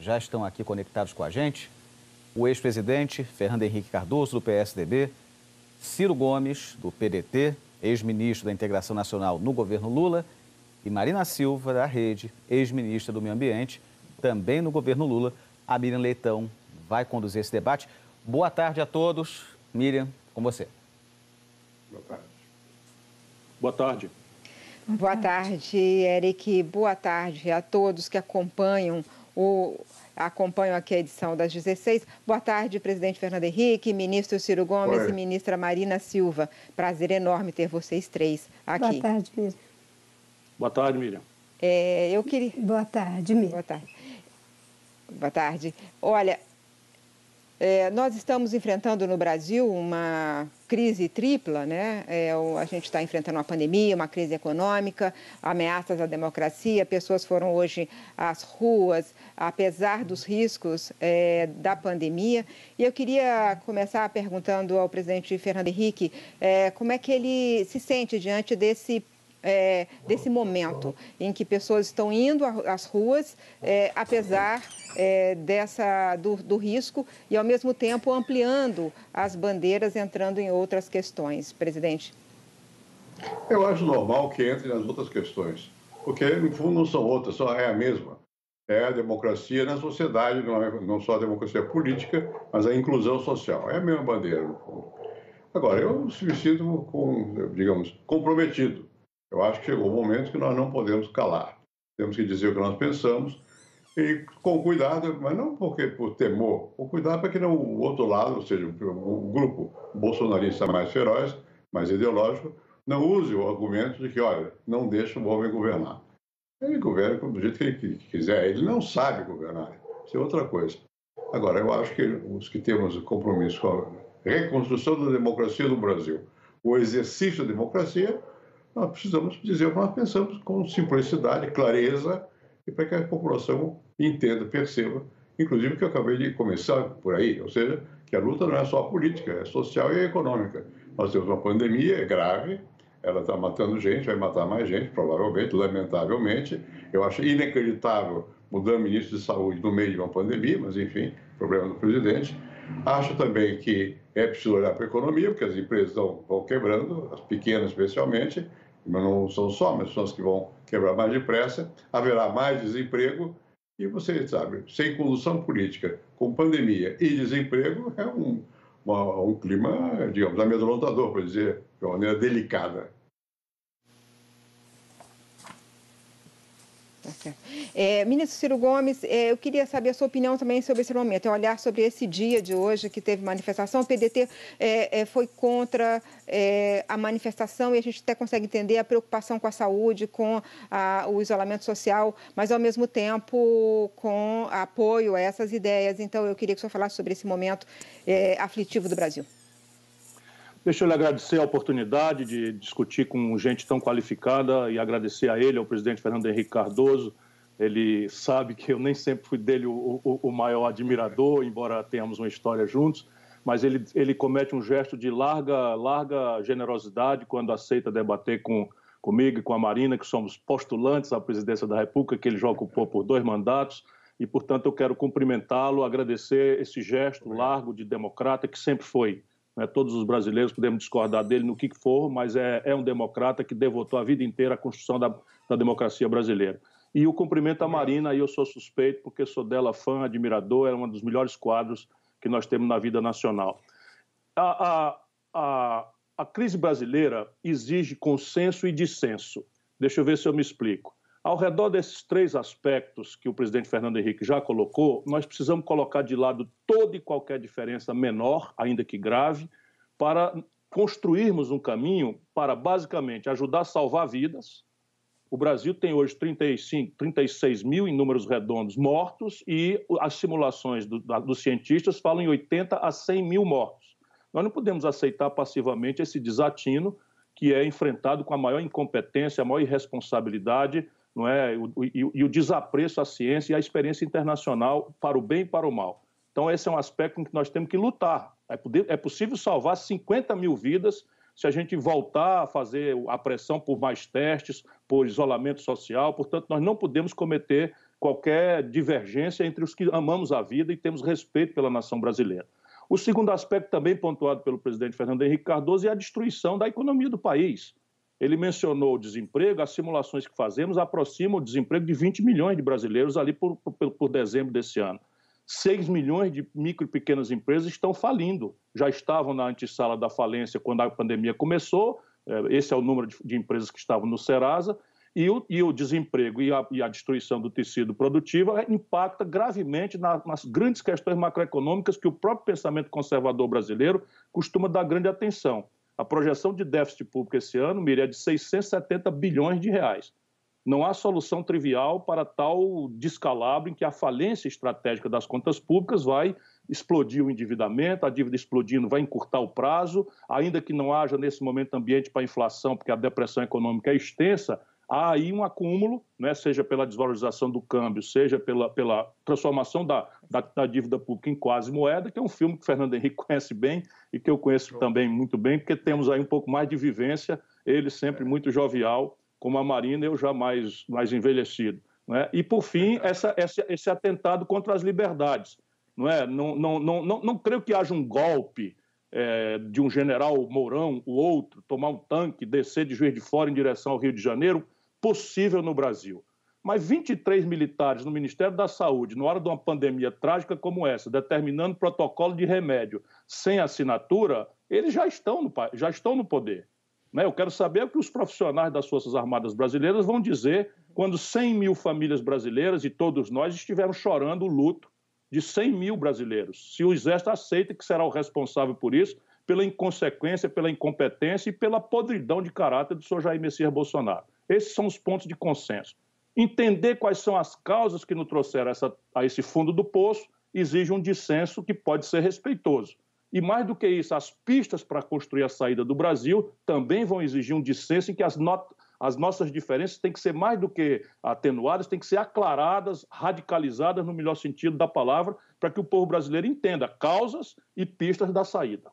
já estão aqui conectados com a gente. O ex-presidente Fernando Henrique Cardoso, do PSDB, Ciro Gomes, do PDT, ex-ministro da Integração Nacional no governo Lula, e Marina Silva, da Rede, ex-ministra do Meio Ambiente, também no governo Lula. A Miriam Leitão vai conduzir esse debate. Boa tarde a todos. Miriam, com você. Boa tarde. Boa tarde. Boa tarde, Eric. Boa tarde a todos que acompanham o acompanham aqui a edição das 16. Boa tarde, presidente Fernando Henrique, ministro Ciro Gomes Oi. e ministra Marina Silva. Prazer enorme ter vocês três aqui. Boa tarde, Miriam. Boa tarde, Miriam. É, eu queria... Boa tarde, Miriam. Boa tarde. Boa tarde. Olha, é, nós estamos enfrentando no Brasil uma crise tripla, né? É, a gente está enfrentando uma pandemia, uma crise econômica, ameaças à democracia. Pessoas foram hoje às ruas, apesar dos riscos é, da pandemia. E eu queria começar perguntando ao presidente Fernando Henrique é, como é que ele se sente diante desse é, desse momento em que pessoas estão indo às ruas, é, apesar é, dessa, do, do, risco, e ao mesmo tempo ampliando as bandeiras, entrando em outras questões. Presidente. Eu acho normal que entre nas outras questões, porque no fundo não são outras, só é a mesma. É a democracia na sociedade, não, é, não só a democracia política, mas a inclusão social. É a mesma bandeira, no fundo. Agora, eu me sinto, com, digamos, comprometido eu acho que chegou o momento que nós não podemos calar. Temos que dizer o que nós pensamos e com cuidado, mas não porque por temor, com cuidado para que não, o outro lado, ou seja, o grupo bolsonarista mais feroz, mais ideológico, não use o argumento de que, olha, não deixa o homem governar. Ele governa do jeito que ele quiser, ele não sabe governar, isso é outra coisa. Agora, eu acho que os que temos compromisso com a reconstrução da democracia no Brasil, o exercício da democracia, nós precisamos dizer o que nós pensamos com simplicidade, clareza, e para que a população entenda, perceba, inclusive que eu acabei de começar por aí, ou seja, que a luta não é só política, é social e econômica. Nós temos uma pandemia é grave, ela está matando gente, vai matar mais gente, provavelmente, lamentavelmente. Eu acho inacreditável mudar o ministro de saúde no meio de uma pandemia, mas enfim, problema do presidente. Acho também que é preciso olhar para a economia, porque as empresas estão, vão quebrando, as pequenas especialmente, mas não são só, mas são as que vão quebrar mais depressa, haverá mais desemprego, e você sabe, sem condução política, com pandemia e desemprego, é um, uma, um clima, digamos, amedrontador, para dizer de uma maneira delicada. Tá. É, ministro Ciro Gomes, é, eu queria saber a sua opinião também sobre esse momento, é olhar sobre esse dia de hoje que teve manifestação. O PDT é, é, foi contra é, a manifestação e a gente até consegue entender a preocupação com a saúde, com a, o isolamento social, mas ao mesmo tempo com apoio a essas ideias. Então, eu queria que o senhor falasse sobre esse momento aflitivo do Brasil. Deixa eu lhe agradecer a oportunidade de discutir com gente tão qualificada e agradecer a ele, ao presidente Fernando Henrique Cardoso. Ele sabe que eu nem sempre fui dele o, o, o maior admirador, embora tenhamos uma história juntos, mas ele, ele comete um gesto de larga, larga generosidade quando aceita debater com, comigo e com a Marina, que somos postulantes à presidência da República, que ele já ocupou por dois mandatos, e, portanto, eu quero cumprimentá-lo, agradecer esse gesto largo de democrata que sempre foi. Né? Todos os brasileiros podemos discordar dele no que for, mas é, é um democrata que devotou a vida inteira à construção da, da democracia brasileira. E o cumprimento à Marina, aí eu sou suspeito, porque sou dela fã, admirador, é um dos melhores quadros que nós temos na vida nacional. A, a, a, a crise brasileira exige consenso e dissenso. Deixa eu ver se eu me explico. Ao redor desses três aspectos que o presidente Fernando Henrique já colocou, nós precisamos colocar de lado toda e qualquer diferença menor, ainda que grave, para construirmos um caminho para, basicamente, ajudar a salvar vidas. O Brasil tem hoje 35, 36 mil, em números redondos, mortos e as simulações do, dos cientistas falam em 80 a 100 mil mortos. Nós não podemos aceitar passivamente esse desatino que é enfrentado com a maior incompetência, a maior irresponsabilidade não é? O, e, e, o desapreço à ciência e à experiência internacional para o bem e para o mal. Então, esse é um aspecto em que nós temos que lutar. É, é possível salvar 50 mil vidas se a gente voltar a fazer a pressão por mais testes, por isolamento social. Portanto, nós não podemos cometer qualquer divergência entre os que amamos a vida e temos respeito pela nação brasileira. O segundo aspecto, também pontuado pelo presidente Fernando Henrique Cardoso, é a destruição da economia do país. Ele mencionou o desemprego, as simulações que fazemos aproximam o desemprego de 20 milhões de brasileiros ali por, por, por dezembro desse ano. 6 milhões de micro e pequenas empresas estão falindo. Já estavam na antessala da falência quando a pandemia começou, é, esse é o número de, empresas que estavam no Serasa, e o, e o desemprego e a, e a, destruição do tecido produtivo impacta gravemente na, nas grandes questões macroeconômicas que o próprio pensamento conservador brasileiro costuma dar grande atenção. A projeção de déficit público esse ano, Miriam, é de 670 bilhões de reais. Não há solução trivial para tal descalabro em que a falência estratégica das contas públicas vai explodir o endividamento, a dívida explodindo vai encurtar o prazo, ainda que não haja nesse momento ambiente para inflação, porque a depressão econômica é extensa, há aí um acúmulo, né, seja pela desvalorização do câmbio, seja pela, pela transformação da, da, da, dívida pública em quase moeda, que é um filme que o Fernando Henrique conhece bem e que eu conheço também muito bem, porque temos aí um pouco mais de vivência, ele sempre muito jovial, como a Marina, eu já mais, mais envelhecido. Né? E, por fim, essa, esse, esse atentado contra as liberdades. Não, é? não, não, não, não, não creio que haja um golpe é, de um general Mourão, o outro, tomar um tanque, descer de Juiz de Fora em direção ao Rio de Janeiro, possível no Brasil. Mas 23 militares no Ministério da Saúde, na hora de uma pandemia trágica como essa, determinando protocolo de remédio sem assinatura, eles já estão no, já estão no poder. Né? Eu quero saber o que os profissionais das Forças Armadas Brasileiras vão dizer quando 100 mil famílias brasileiras e todos nós estivermos chorando o luto de 100 mil brasileiros. Se o Exército aceita que será o responsável por isso, pela inconsequência, pela incompetência e pela podridão de caráter do senhor Jair Messias Bolsonaro. Esses são os pontos de consenso. Entender quais são as causas que nos trouxeram essa, a esse fundo do poço exige um dissenso que pode ser respeitoso. E mais do que isso, as pistas para construir a saída do Brasil também vão exigir um dissenso em que as, not as nossas diferenças têm que ser mais do que atenuadas, têm que ser aclaradas, radicalizadas no melhor sentido da palavra, para que o povo brasileiro entenda causas e pistas da saída.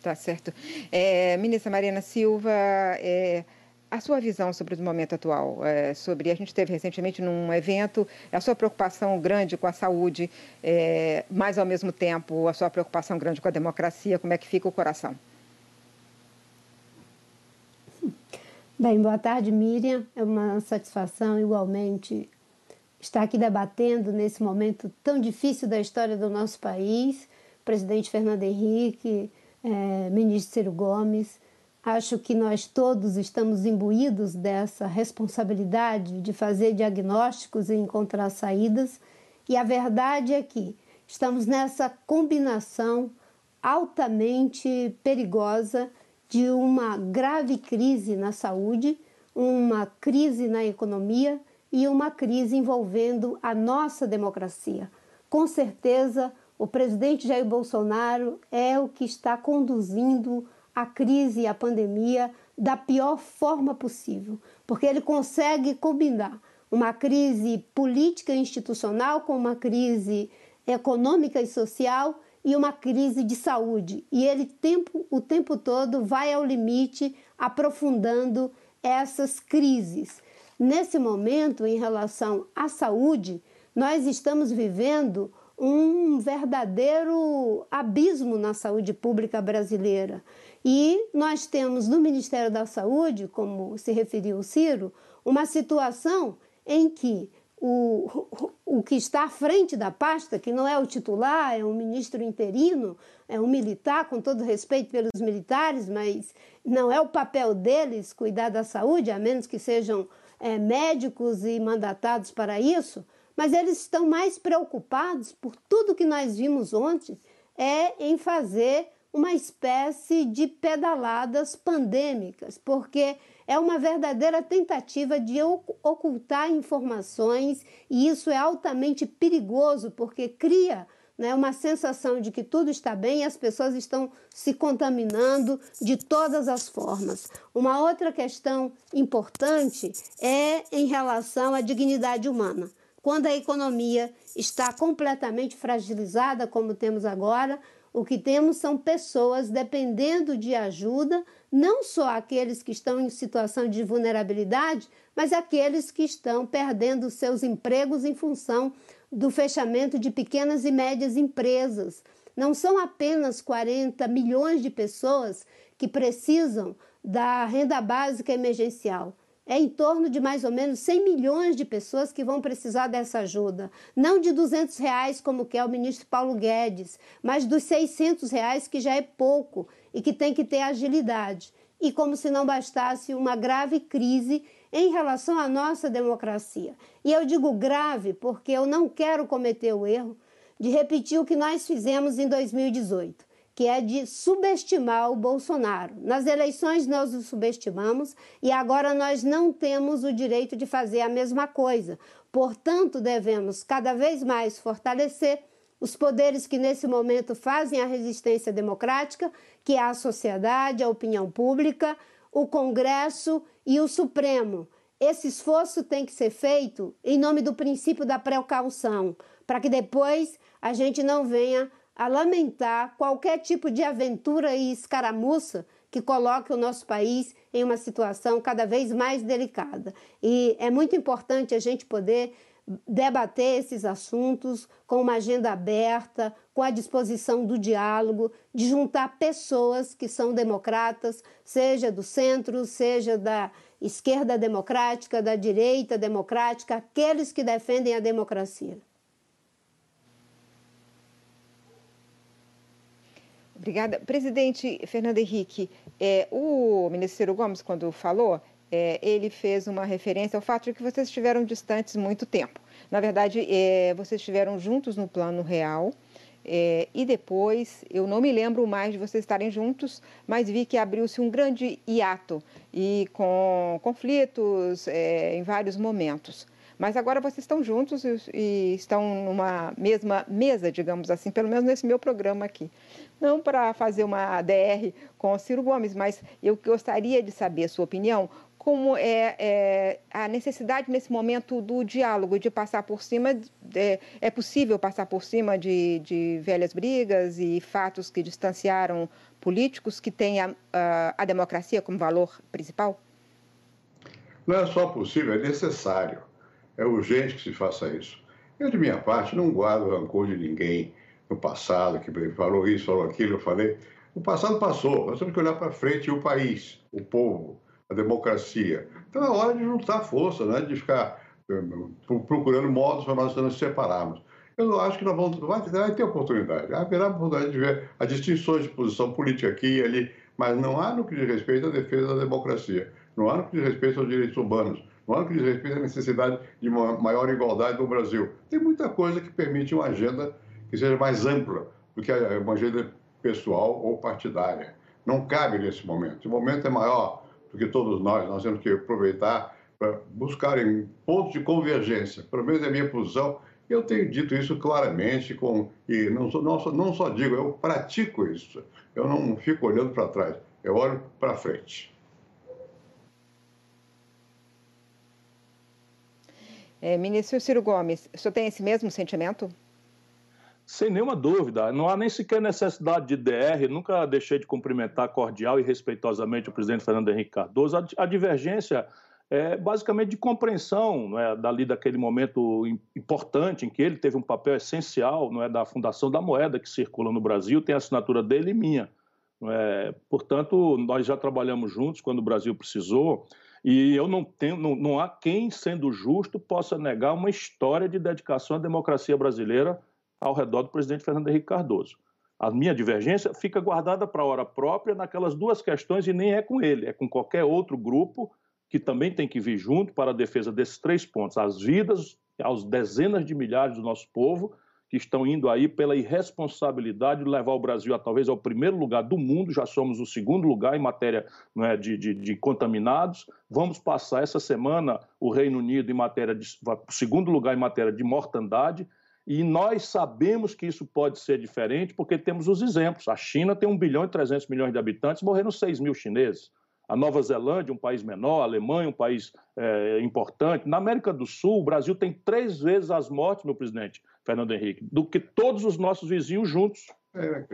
Tá certo. É, ministra Marina Silva, é, a sua visão sobre o momento atual, é, sobre a gente teve recentemente num evento a sua preocupação grande com a saúde, é, mas ao mesmo tempo a sua preocupação grande com a democracia, como é que fica o coração? Bem, boa tarde, Miriam. É uma satisfação igualmente estar aqui debatendo nesse momento tão difícil da história do nosso país. presidente Fernando Henrique, é, ministro Ciro Gomes. Acho que nós todos estamos imbuídos dessa responsabilidade de fazer diagnósticos e encontrar saídas, e a verdade é que estamos nessa combinação altamente perigosa de uma grave crise na saúde, uma crise na economia e uma crise envolvendo a nossa democracia. Com certeza, o presidente Jair Bolsonaro é o que está conduzindo a crise e a pandemia da pior forma possível, porque ele consegue combinar uma crise política e institucional com uma crise econômica e social e uma crise de saúde. E ele tempo, o tempo todo vai ao limite, aprofundando essas crises. Nesse momento, em relação à saúde, nós estamos vivendo um verdadeiro abismo na saúde pública brasileira. E nós temos no Ministério da Saúde, como se referiu o Ciro, uma situação em que o, o que está à frente da pasta, que não é o titular, é um ministro interino, é um militar, com todo respeito pelos militares, mas não é o papel deles cuidar da saúde, a menos que sejam é, médicos e mandatados para isso mas eles estão mais preocupados por tudo que nós vimos ontem é em fazer uma espécie de pedaladas pandêmicas, porque é uma verdadeira tentativa de ocultar informações e isso é altamente perigoso porque cria né, uma sensação de que tudo está bem e as pessoas estão se contaminando de todas as formas. Uma outra questão importante é em relação à dignidade humana. Quando a economia está completamente fragilizada, como temos agora, o que temos são pessoas dependendo de ajuda, não só aqueles que estão em situação de vulnerabilidade, mas aqueles que estão perdendo seus empregos em função do fechamento de pequenas e médias empresas. Não são apenas 40 milhões de pessoas que precisam da renda básica emergencial. É em torno de mais ou menos 100 milhões de pessoas que vão precisar dessa ajuda. Não de 200 reais, como quer o ministro Paulo Guedes, mas dos 600 reais, que já é pouco e que tem que ter agilidade. E como se não bastasse uma grave crise em relação à nossa democracia. E eu digo grave porque eu não quero cometer o erro de repetir o que nós fizemos em 2018, que é de subestimar o Bolsonaro. Nas eleições nós o subestimamos e agora nós não temos o direito de fazer a mesma coisa. Portanto, devemos cada vez mais fortalecer os poderes que nesse momento fazem a resistência democrática, que é a sociedade, a opinião pública, o Congresso e o Supremo. Esse esforço tem que ser feito em nome do princípio da precaução, para que depois a gente não venha a lamentar qualquer tipo de aventura e escaramuça que coloque o nosso país em uma situação cada vez mais delicada. E é muito importante a gente poder debater esses assuntos com uma agenda aberta, com a disposição do diálogo, de juntar pessoas que são democratas, seja do centro, seja da esquerda democrática, da direita democrática, aqueles que defendem a democracia. Obrigada. Presidente Fernando Henrique, é, o ministro Gomes, quando falou, é, ele fez uma referência ao fato de que vocês estiveram distantes muito tempo. Na verdade, é, vocês estiveram juntos no plano real. É, e depois, eu não me lembro mais de vocês estarem juntos, mas vi que abriu-se um grande hiato e com conflitos é, em vários momentos. Mas agora vocês estão juntos e, estão numa mesma mesa, digamos assim, pelo menos nesse meu programa aqui. Não para fazer uma DR com o Ciro Gomes, mas eu gostaria de saber a sua opinião como é, é, a necessidade nesse momento do diálogo, de passar por cima, é, é possível passar por cima de, de, velhas brigas e fatos que distanciaram políticos que têm a, a, a democracia como valor principal? Não é só possível, é necessário. É urgente que se faça isso. Eu, de minha parte, não guardo rancor de ninguém no passado, que falou isso, falou aquilo, eu falei. O passado passou, nós temos que olhar para frente o país, o povo a democracia. Então é hora de juntar força, né? de ficar eh, procurando modos para nós nos separarmos. Eu acho que nós vamos, vai, vai ter oportunidade. Haverá oportunidade de ver as distinções de posição política aqui e ali, mas não há no que diz respeito à defesa da democracia, não há no que diz respeito aos direitos humanos, no que diz respeito à necessidade de uma maior igualdade no Brasil. Tem muita coisa que permite uma agenda que seja mais ampla do que uma agenda pessoal ou partidária. Não cabe nesse momento. O momento é maior do que todos nós, nós temos que aproveitar para buscarem pontos de convergência. Pelo menos é a minha posição. Eu tenho dito isso claramente com, e não, não, só, não só digo, eu pratico isso. Eu não fico olhando para trás, eu olho para frente. É, ministro Ciro Gomes, o senhor tem esse mesmo sentimento? Sem nenhuma dúvida, não há nem sequer necessidade de DR, nunca deixei de cumprimentar cordial e respeitosamente o presidente Fernando Henrique Cardoso. A, divergência é basicamente de compreensão não é, dali daquele momento importante em que ele teve um papel essencial não é, da fundação da moeda que circula no Brasil, tem a assinatura dele e minha. É? Portanto, nós já trabalhamos juntos quando o Brasil precisou. E eu não tenho, não, não há quem, sendo justo, possa negar uma história de dedicação à democracia brasileira ao redor do presidente Fernando Henrique Cardoso. A minha divergência fica guardada para a hora própria naquelas duas questões e nem é com ele, é com qualquer outro grupo que também tem que vir junto para a defesa desses três pontos: as vidas, aos dezenas de milhares do nosso povo que estão indo aí pela irresponsabilidade de levar o Brasil a talvez ao primeiro lugar do mundo, já somos o segundo lugar em matéria é, de, de, de, contaminados. Vamos passar essa semana o Reino Unido em matéria de segundo lugar em matéria de mortandade. E nós sabemos que isso pode ser diferente porque temos os exemplos. A China tem 1 bilhão e 300 milhões de habitantes, morreram 6 mil chineses. A Nova Zelândia, um país menor, a Alemanha, um país é, importante. Na América do Sul, o Brasil tem três vezes as mortes, meu presidente Fernando Henrique, do que todos os nossos vizinhos juntos. É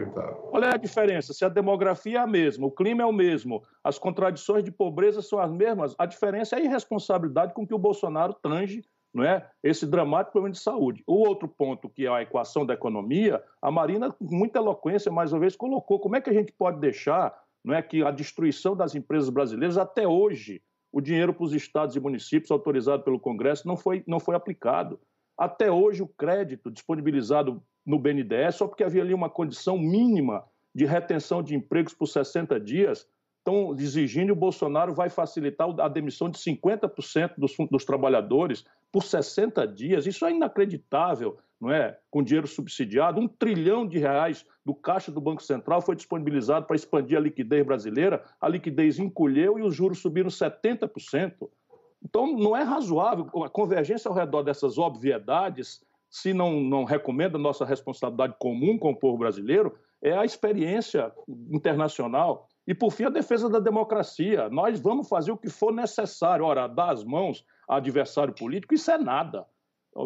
é a diferença? Se a demografia é a mesma, o clima é o mesmo, as contradições de pobreza são as mesmas, a diferença é a irresponsabilidade com que o Bolsonaro tange não é? esse dramático problema de saúde. O outro ponto, que é a equação da economia, a Marina, com muita eloquência, mais uma vez, colocou como é que a gente pode deixar não é, que a destruição das empresas brasileiras, até hoje, o dinheiro para os estados e municípios autorizado pelo Congresso não foi, não foi aplicado. Até hoje, o crédito disponibilizado no BNDES, só porque havia ali uma condição mínima de retenção de empregos por 60 dias, estão exigindo e o Bolsonaro vai facilitar a demissão de 50% dos, dos trabalhadores por 60 dias. Isso é inacreditável, não é? Com dinheiro subsidiado, um trilhão de reais do caixa do Banco Central foi disponibilizado para expandir a liquidez brasileira, a liquidez encolheu e os juros subiram 70%. Então, não é razoável a convergência ao redor dessas obviedades, se não, não recomenda nossa responsabilidade comum com o povo brasileiro, é a experiência internacional. E, por fim, a defesa da democracia. Nós vamos fazer o que for necessário. Ora, dar as mãos a adversário político, isso é nada.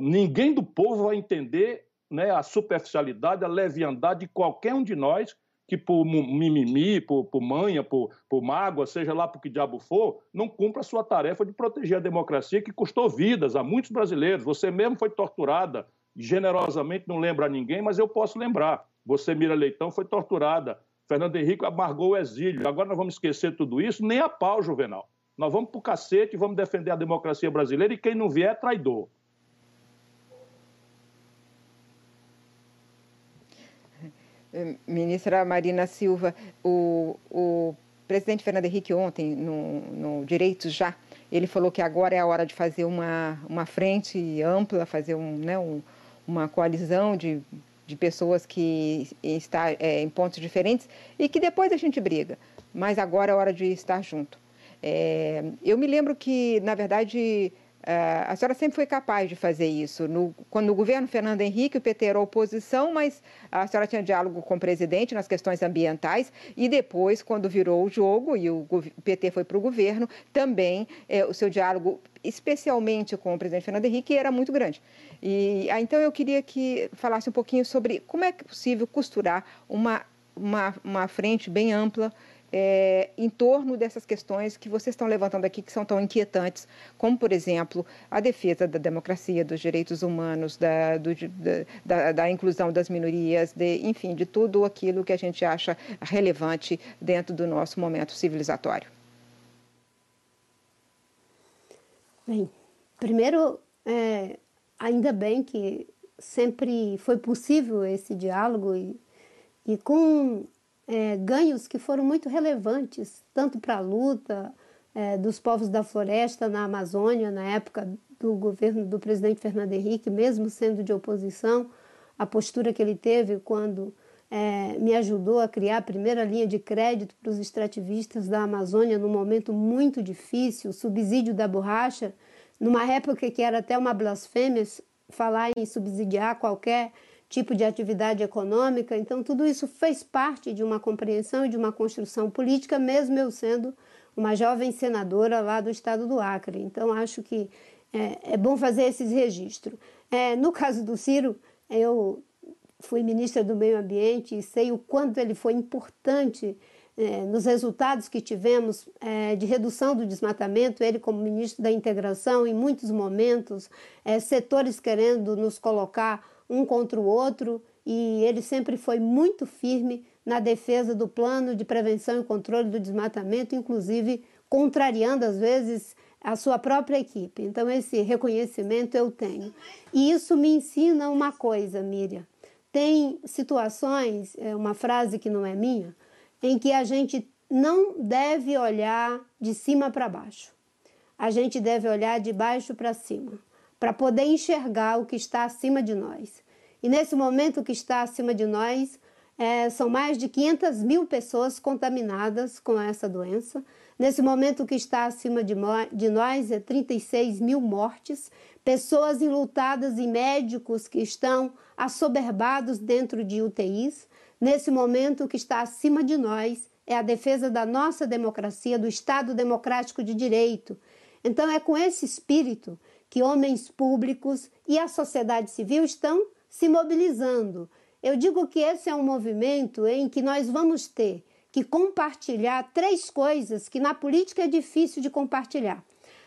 Ninguém do povo vai entender né, a superficialidade, a leviandade de qualquer um de nós que por mimimi, por, por manha, por, por mágoa, seja lá por que diabo for, não cumpra a sua tarefa de proteger a democracia que custou vidas a muitos brasileiros. Você mesmo foi torturada, generosamente não lembra a ninguém, mas eu posso lembrar. Você, Mira Leitão, foi torturada. Fernando Henrique amargou o exílio. Agora nós vamos esquecer tudo isso? Nem a pau, Juvenal. Nós vamos para o cacete, vamos defender a democracia brasileira e quem não vier é traidor. Ministra Marina Silva, o, o presidente Fernando Henrique ontem, no, no Direitos Já, ele falou que agora é a hora de fazer uma, uma frente ampla, fazer um, né, um, uma coalizão de, de pessoas que está é, em pontos diferentes e que depois a gente briga, mas agora é hora de estar junto. É, eu me lembro que, na verdade, a senhora sempre foi capaz de fazer isso. No, quando no governo Fernando Henrique, o PT era oposição, mas a senhora tinha diálogo com o presidente nas questões ambientais. E depois, quando virou o jogo e o, PT foi para o governo, também é, o seu diálogo, especialmente com o presidente Fernando Henrique, era muito grande. E ah, então eu queria que falasse um pouquinho sobre como é possível costurar uma, uma, uma frente bem ampla é, em torno dessas questões que vocês estão levantando aqui, que são tão inquietantes, como, por exemplo, a defesa da democracia, dos direitos humanos, da, do, da, da, inclusão das minorias, de, enfim, de tudo aquilo que a gente acha relevante dentro do nosso momento civilizatório. Bem, primeiro, é, ainda bem que sempre foi possível esse diálogo e, e com é, ganhos que foram muito relevantes, tanto para a luta é, dos povos da floresta na Amazônia, na época do governo do presidente Fernando Henrique, mesmo sendo de oposição, a postura que ele teve quando é, me ajudou a criar a primeira linha de crédito para os extrativistas da Amazônia num momento muito difícil, o subsídio da borracha, numa época que era até uma blasfêmia falar em subsidiar qualquer tipo de atividade econômica. Então, tudo isso fez parte de uma compreensão e de uma construção política, mesmo eu sendo uma jovem senadora lá do estado do Acre. Então, acho que é, é bom fazer esses registros. É, no caso do Ciro, eu fui ministra do Meio Ambiente e sei o quanto ele foi importante é, nos resultados que tivemos é, de redução do desmatamento, ele como ministro da integração, em muitos momentos, é, setores querendo nos colocar um contra o outro, e ele sempre foi muito firme na defesa do plano de prevenção e controle do desmatamento, inclusive contrariando às vezes a sua própria equipe. Então, esse reconhecimento eu tenho. E isso me ensina uma coisa, Miriam. Tem situações, é uma frase que não é minha, em que a gente não deve olhar de cima para baixo. A gente deve olhar de baixo para cima para poder enxergar o que está acima de nós. E nesse momento, o que está acima de nós é, são mais de 500 mil pessoas contaminadas com essa doença. Nesse momento, o que está acima de, de nós é 36 mil mortes, pessoas enlutadas e médicos que estão assoberbados dentro de UTIs. Nesse momento, o que está acima de nós é a defesa da nossa democracia, do Estado democrático de direito. Então, é com esse espírito que homens públicos e a sociedade civil estão se mobilizando. eu digo que esse é um movimento em que nós vamos ter que compartilhar três coisas que na política é difícil de compartilhar.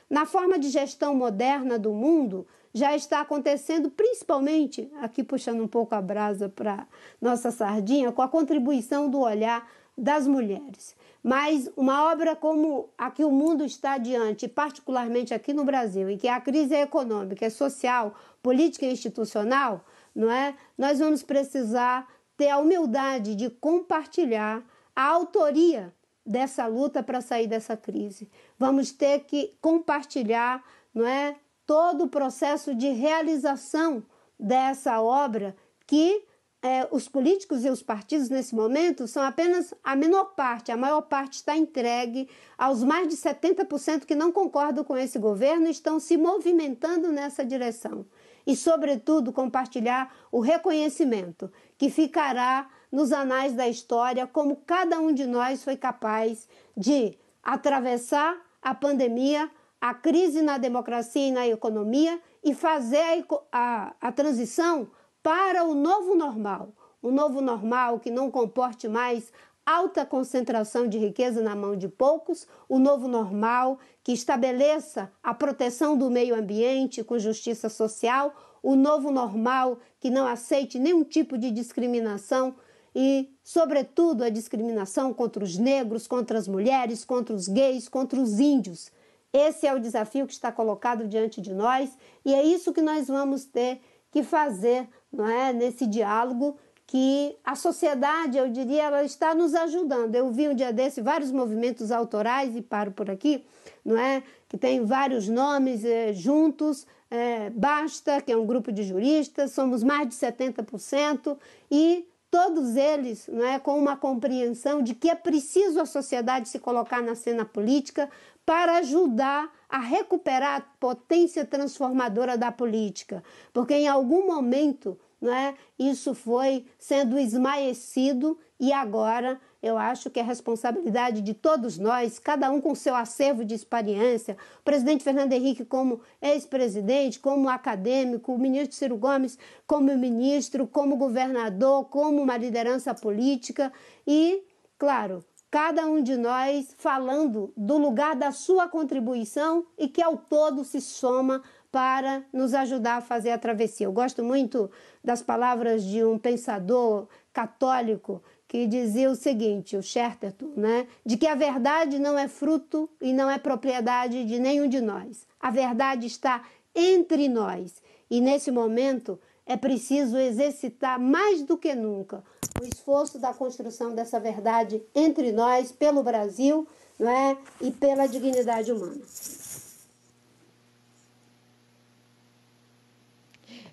Na forma de gestão moderna do mundo, já está acontecendo, principalmente, aqui puxando um pouco a brasa para nossa sardinha, com a contribuição do olhar das mulheres. Mas uma obra como a que o mundo está diante, particularmente aqui no Brasil, em que a crise é econômica, é social, política e institucional, não é? Nós vamos precisar ter a humildade de compartilhar a autoria dessa luta para sair dessa crise. Vamos ter que compartilhar, não é, todo o processo de realização dessa obra que é, os políticos e os partidos nesse momento são apenas a menor parte, a maior parte está entregue aos mais de 70% que não concordam com esse governo e estão se movimentando nessa direção. E, sobretudo, compartilhar o reconhecimento que ficará nos anais da história como cada um de nós foi capaz de atravessar a pandemia, a crise na democracia e na economia e fazer a, a, a transição para o novo normal. O novo normal que não comporte mais alta concentração de riqueza na mão de poucos, o novo normal que estabeleça a proteção do meio ambiente com justiça social, o novo normal que não aceite nenhum tipo de discriminação e, sobretudo, a discriminação contra os negros, contra as mulheres, contra os gays, contra os índios. Esse é o desafio que está colocado diante de nós e é isso que nós vamos ter que fazer não é, nesse diálogo que a sociedade, eu diria, ela está nos ajudando. Eu vi um dia desse vários movimentos autorais, e paro por aqui, não é? Que tem vários nomes é, juntos, é, Basta, que é um grupo de juristas, somos mais de 70%, e todos eles não é, com uma compreensão de que é preciso a sociedade se colocar na cena política para ajudar a recuperar a potência transformadora da política, porque em algum momento né, isso foi sendo esmaecido e agora eu acho que é responsabilidade de todos nós, cada um com seu acervo de experiência, o presidente Fernando Henrique como ex-presidente, como acadêmico, o ministro Ciro Gomes como ministro, como governador, como uma liderança política. E, claro, cada um de nós falando do lugar da sua contribuição e que ao todo se soma para nos ajudar a fazer a travessia. Eu gosto muito das palavras de um pensador católico que dizia o seguinte, o Chesterton, né, de que a verdade não é fruto e não é propriedade de nenhum de nós. A verdade está entre nós. E nesse momento é preciso exercitar mais do que nunca o esforço da construção dessa verdade entre nós, pelo Brasil não é? e pela dignidade humana.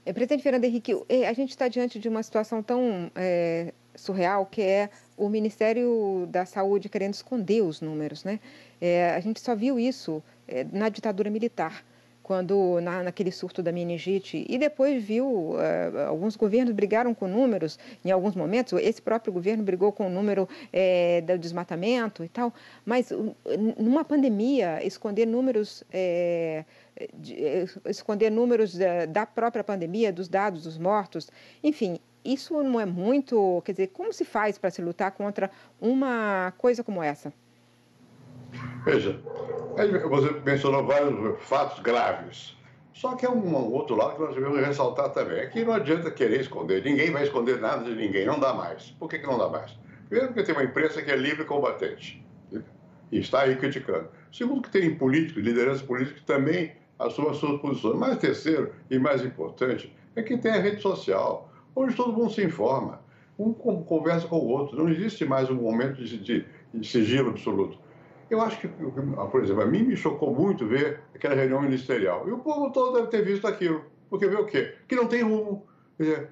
É, presidente Fernando Henrique, é, a gente está diante de uma situação tão é, surreal que é o Ministério da Saúde querendo esconder os números. Né? É, a gente só viu isso é, na ditadura militar quando na, naquele surto da meningite e depois viu uh, alguns governos brigaram com números em alguns momentos esse próprio governo brigou com o número é, do desmatamento e tal mas numa pandemia esconder números é, de, esconder números da, da própria pandemia dos dados dos mortos enfim isso não é muito quer dizer como se faz para se lutar contra uma coisa como essa Veja, você mencionou vários fatos graves. Só que é um outro lado que nós devemos ressaltar também. É que não adianta querer esconder. Ninguém vai esconder nada de ninguém. Não dá mais. Por que, que não dá mais? Primeiro, porque tem uma imprensa que é livre e combatente. E está aí criticando. Segundo, que tem políticos, liderança política que também assumem as suas posições. Mas terceiro, e mais importante, é que tem a rede social, onde todo mundo se informa. Um conversa com o outro. Não existe mais um momento de, de, de sigilo absoluto. Eu acho que, por exemplo, a mim me chocou muito ver aquela reunião ministerial. E o povo todo deve ter visto aquilo. Porque vê o quê? Que não tem rumo. Dizer,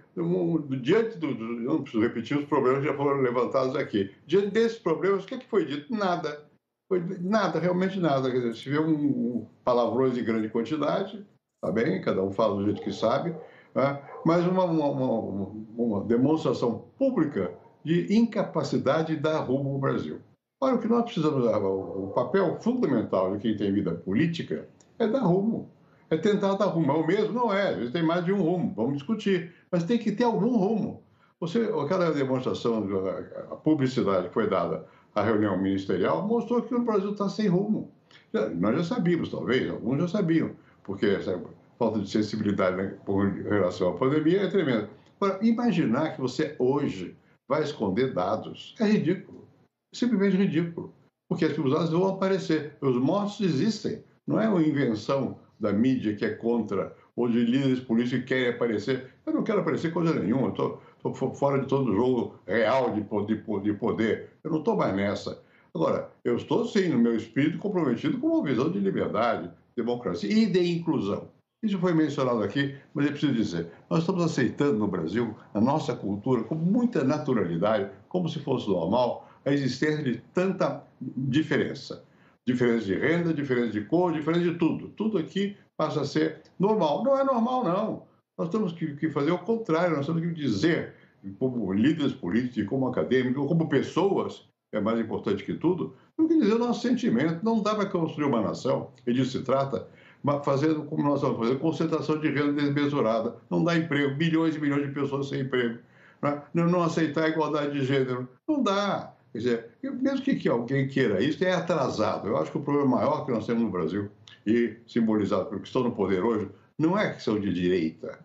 diante do, do, não preciso repetir os problemas que já foram levantados aqui. Diante desses problemas, o que, é que foi dito? Nada. Foi nada, realmente nada. Quer dizer, se vê um, um palavrões em grande quantidade, tá bem, cada um fala do jeito que sabe, né? mas uma, uma, uma, uma demonstração pública de incapacidade de dar rumo ao Brasil. Olha, o que nós precisamos, o papel fundamental de quem tem vida política é dar rumo. É tentar dar rumo. É o mesmo? Não é. Às tem mais de um rumo. Vamos discutir. Mas tem que ter algum rumo. Você, aquela demonstração, a publicidade que foi dada à reunião ministerial mostrou que o Brasil está sem rumo. Nós já sabíamos, talvez, alguns já sabiam, porque essa falta de sensibilidade né, relação à pandemia é tremenda. Agora, imaginar que você hoje vai esconder dados é ridículo. Simplesmente ridículo. Porque as dados vão aparecer. Os mortos existem. Não é uma invenção da mídia que é contra, ou de líderes políticos que querem aparecer. Eu não quero aparecer coisa nenhuma. Estou fora de todo jogo real de, de, de poder. Eu não estou mais nessa. Agora, eu estou, sim, no meu espírito, comprometido com uma visão de liberdade, democracia e de inclusão. Isso foi mencionado aqui, mas eu preciso dizer: nós estamos aceitando no Brasil, a nossa cultura, com muita naturalidade, como se fosse normal, a existência de tanta diferença. Diferença de renda, diferença de cor, diferença de tudo. Tudo aqui passa a ser normal. Não é normal, não. Nós temos que fazer o contrário, nós temos que dizer, como líderes políticos, como acadêmicos, como pessoas, é mais importante que tudo, temos que dizer o nosso sentimento. Não dá para construir uma nação, e disso se trata, fazendo como nós estamos fazendo, concentração de renda desmesurada. Não dá emprego, milhões e milhões de pessoas sem emprego. Né? Não aceitar a igualdade de gênero. Não dá. Quer dizer, mesmo que, que alguém queira isso, é atrasado. Eu acho que o problema maior que nós temos no Brasil, e simbolizado pelo que estão no poder hoje, não é que são de direita.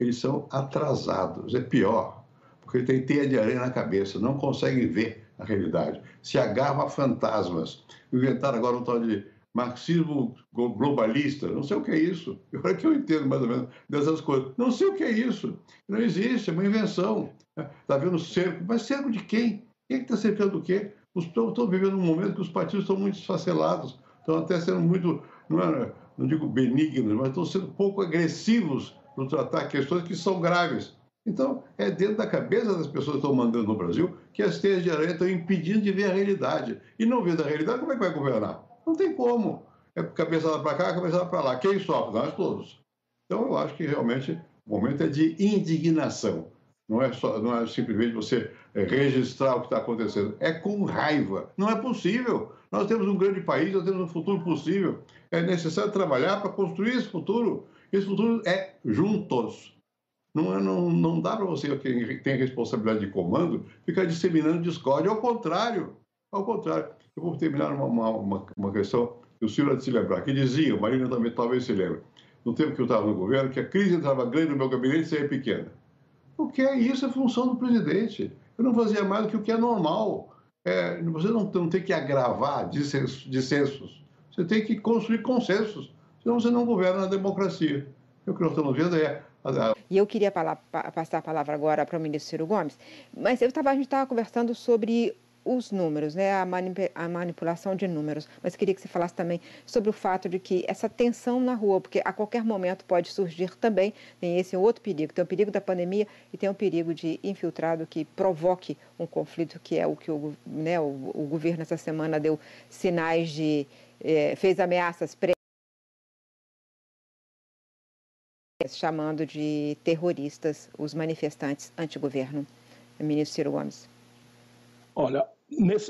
Eles são atrasados. É pior, porque tem teia de areia na cabeça, não conseguem ver a realidade. Se agarram a fantasmas. Inventaram agora um tal de marxismo globalista, não sei o que é isso. Agora que eu entendo mais ou menos dessas coisas. Não sei o que é isso. Não existe, é uma invenção. Está vendo cerco, mas cerco de quem? Quem está cercando o quê? Estão vivendo um momento que os partidos estão muito esfacelados, estão até sendo muito, não, é, não digo benignos, mas estão sendo pouco agressivos no tratar questões que são graves. Então, é dentro da cabeça das pessoas que estão mandando no Brasil que as teias de aranha estão impedindo de ver a realidade. E não vendo a realidade, como é que vai governar? Não tem como. É cabeçada para cá, cabeçada para lá. Quem sofre? Nós todos. Então, eu acho que realmente o momento é de indignação. Não é, só, não é simplesmente você é, registrar o que está acontecendo. É com raiva. Não é possível. Nós temos um grande país, nós temos um futuro possível. É necessário trabalhar para construir esse futuro. Esse futuro é juntos. Não, é, não, não dá para você, que tem responsabilidade de comando, ficar disseminando discórdia. Ao contrário. Ao contrário. Eu vou terminar uma, uma, uma questão que o senhor há de se lembrar, que dizia, Marina também talvez se lembre, no tempo que eu estava no governo, que a crise entrava grande no meu gabinete e saía pequena. O que é isso? É função do presidente. Eu não fazia mais do que o que é normal. É, você não, não tem que agravar dissensos. Você tem que construir consensos. Senão você não governa na democracia. O que nós estamos vendo é e eu queria passar a palavra agora para o ministro Ciro Gomes, mas eu tava, a gente estava conversando sobre os números, né, a, manip a, manipulação de números. Mas queria que você falasse também sobre o fato de que essa tensão na rua, porque a qualquer momento pode surgir também, tem esse outro perigo, tem o perigo da pandemia e tem o perigo de infiltrado que provoque um conflito, que é o que o, né, o, o governo essa semana deu sinais de, eh, fez ameaças pré chamando de terroristas os manifestantes anti-governo. Ministro Ciro Gomes. Olha,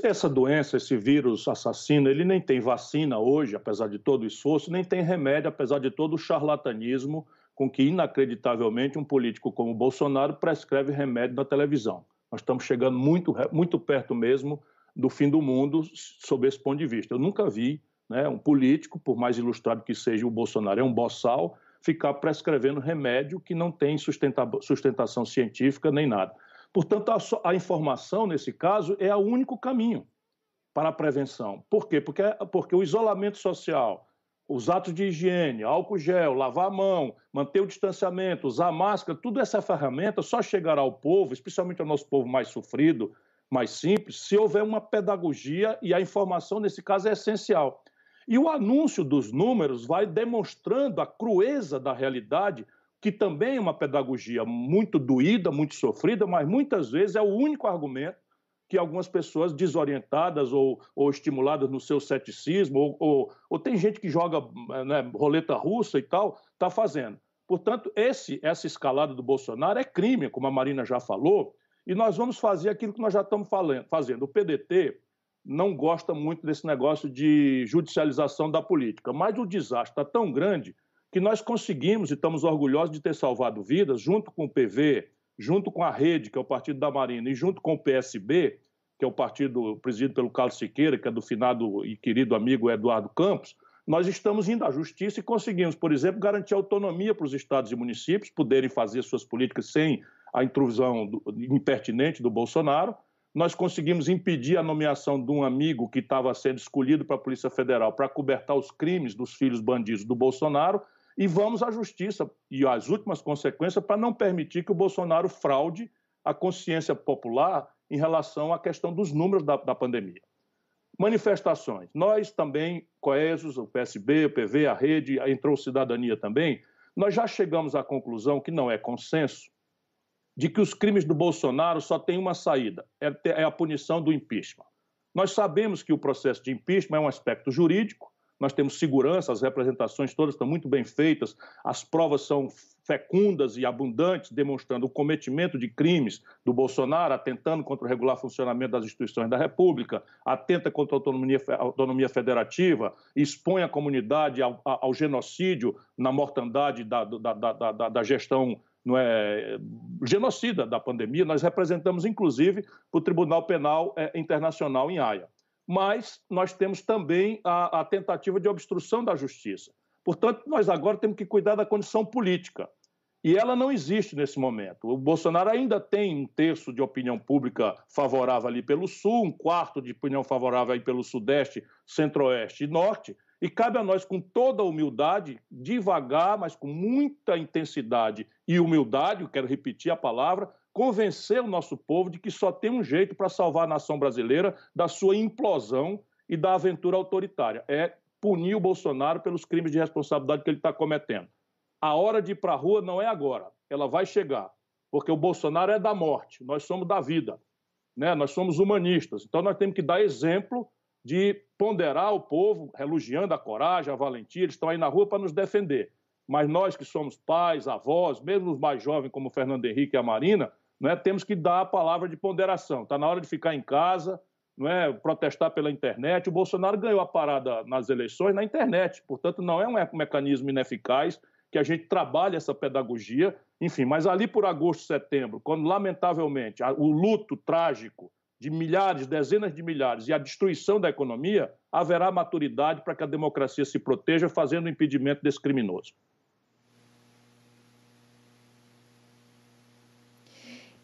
essa doença, esse vírus assassino, ele nem tem vacina hoje, apesar de todo o esforço, nem tem remédio, apesar de todo o charlatanismo com que, inacreditavelmente, um político como Bolsonaro prescreve remédio na televisão. Nós estamos chegando muito, muito perto mesmo do fim do mundo sob esse ponto de vista. Eu nunca vi né, um político, por mais ilustrado que seja o Bolsonaro, é um boçal, ficar prescrevendo remédio que não tem sustentação científica nem nada. Portanto, a, a informação, nesse caso, é o único caminho para a prevenção. Por quê? Porque, porque o isolamento social, os atos de higiene, álcool gel, lavar a mão, manter o distanciamento, usar máscara, tudo essa ferramenta só chegará ao povo, especialmente ao nosso povo mais sofrido, mais simples, se houver uma pedagogia e a informação, nesse caso, é essencial. E o anúncio dos números vai demonstrando a crueza da realidade que também é uma pedagogia muito doída, muito sofrida, mas muitas vezes é o único argumento que algumas pessoas desorientadas ou, ou estimuladas no seu ceticismo, ou, ou, ou tem gente que joga né, roleta russa e tal, está fazendo. Portanto, esse, essa escalada do Bolsonaro é crime, como a Marina já falou, e nós vamos fazer aquilo que nós já estamos fazendo. O PDT não gosta muito desse negócio de judicialização da política, mas o desastre está tão grande que nós conseguimos e estamos orgulhosos de ter salvado vidas, junto com o PV, junto com a Rede, que é o partido da Marina, e junto com o PSB, que é o partido presidido pelo Carlos Siqueira, que é do finado e querido amigo Eduardo Campos, nós estamos indo à justiça e conseguimos, por exemplo, garantir autonomia para os estados e municípios poderem fazer suas políticas sem a intrusão do, impertinente do Bolsonaro. Nós conseguimos impedir a nomeação de um amigo que estava sendo escolhido para a Polícia Federal para cobertar os crimes dos filhos bandidos do Bolsonaro e vamos à justiça e às últimas consequências para não permitir que o Bolsonaro fraude a consciência popular em relação à questão dos números da, da pandemia. Manifestações. Nós também, coesos, o PSB, o PV, a Rede, entrou Cidadania também, nós já chegamos à conclusão, que não é consenso, de que os crimes do Bolsonaro só têm uma saída: é, é a punição do impeachment. Nós sabemos que o processo de impeachment é um aspecto jurídico, nós temos segurança, as representações todas estão muito bem feitas, as provas são fecundas e abundantes, demonstrando o cometimento de crimes do Bolsonaro, atentando contra o regular funcionamento das instituições da República, atenta contra a autonomia, autonomia federativa, expõe a comunidade ao, ao genocídio na mortandade da, da, da, da gestão não é, genocida da pandemia. Nós representamos, inclusive, o Tribunal Penal é, Internacional em Haia mas nós temos também a, a tentativa de obstrução da justiça. Portanto, nós agora temos que cuidar da condição política. E ela não existe nesse momento. O Bolsonaro ainda tem um terço de opinião pública favorável ali pelo Sul, um quarto de opinião favorável aí pelo Sudeste, Centro-Oeste e Norte. E cabe a nós, com toda humildade, devagar, mas com muita intensidade e humildade, eu quero repetir a palavra, convencer o nosso povo de que só tem um jeito para salvar a nação brasileira da sua implosão e da aventura autoritária: é punir o Bolsonaro pelos crimes de responsabilidade que ele está cometendo. A hora de ir para a rua não é agora, ela vai chegar, porque o Bolsonaro é da morte, nós somos da vida, né? nós somos humanistas, então nós temos que dar exemplo de ponderar o povo, elogiando a coragem, a valentia, eles estão aí na rua para nos defender. Mas nós que somos pais, avós, mesmo os mais jovens como o Fernando Henrique e a Marina, né, temos que dar a palavra de ponderação. Está na hora de ficar em casa, não é, protestar pela internet. O Bolsonaro ganhou a parada nas eleições na internet, portanto, não é um mecanismo ineficaz que a gente trabalhe essa pedagogia. Enfim, mas ali por agosto, setembro, quando lamentavelmente o luto trágico de milhares, dezenas de milhares e a destruição da economia, haverá maturidade para que a democracia se proteja fazendo o impedimento desse criminoso.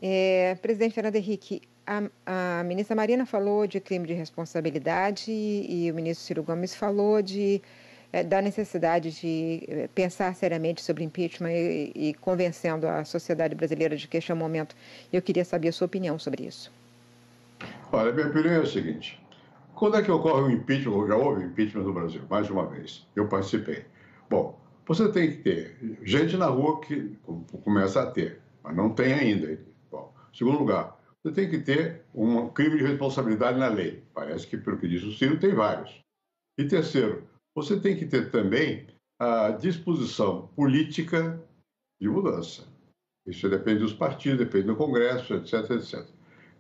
É, presidente Fernando Henrique, a, a, ministra Marina falou de crime de responsabilidade e, o ministro Ciro Gomes falou de, é, da necessidade de é, pensar seriamente sobre impeachment e, e, convencendo a sociedade brasileira de que este é o momento. Eu queria saber a sua opinião sobre isso. Olha, minha opinião é a seguinte. Quando é que ocorre o impeachment? Já houve impeachment no Brasil, mais uma vez. Eu participei. Bom, você tem que ter gente na rua que começa a ter, mas não tem ainda Segundo lugar, você tem que ter um crime de responsabilidade na lei. Parece que, pelo que diz o Ciro, tem vários. E terceiro, você tem que ter também a disposição política de mudança. Isso depende dos partidos, depende do Congresso, etc, etc.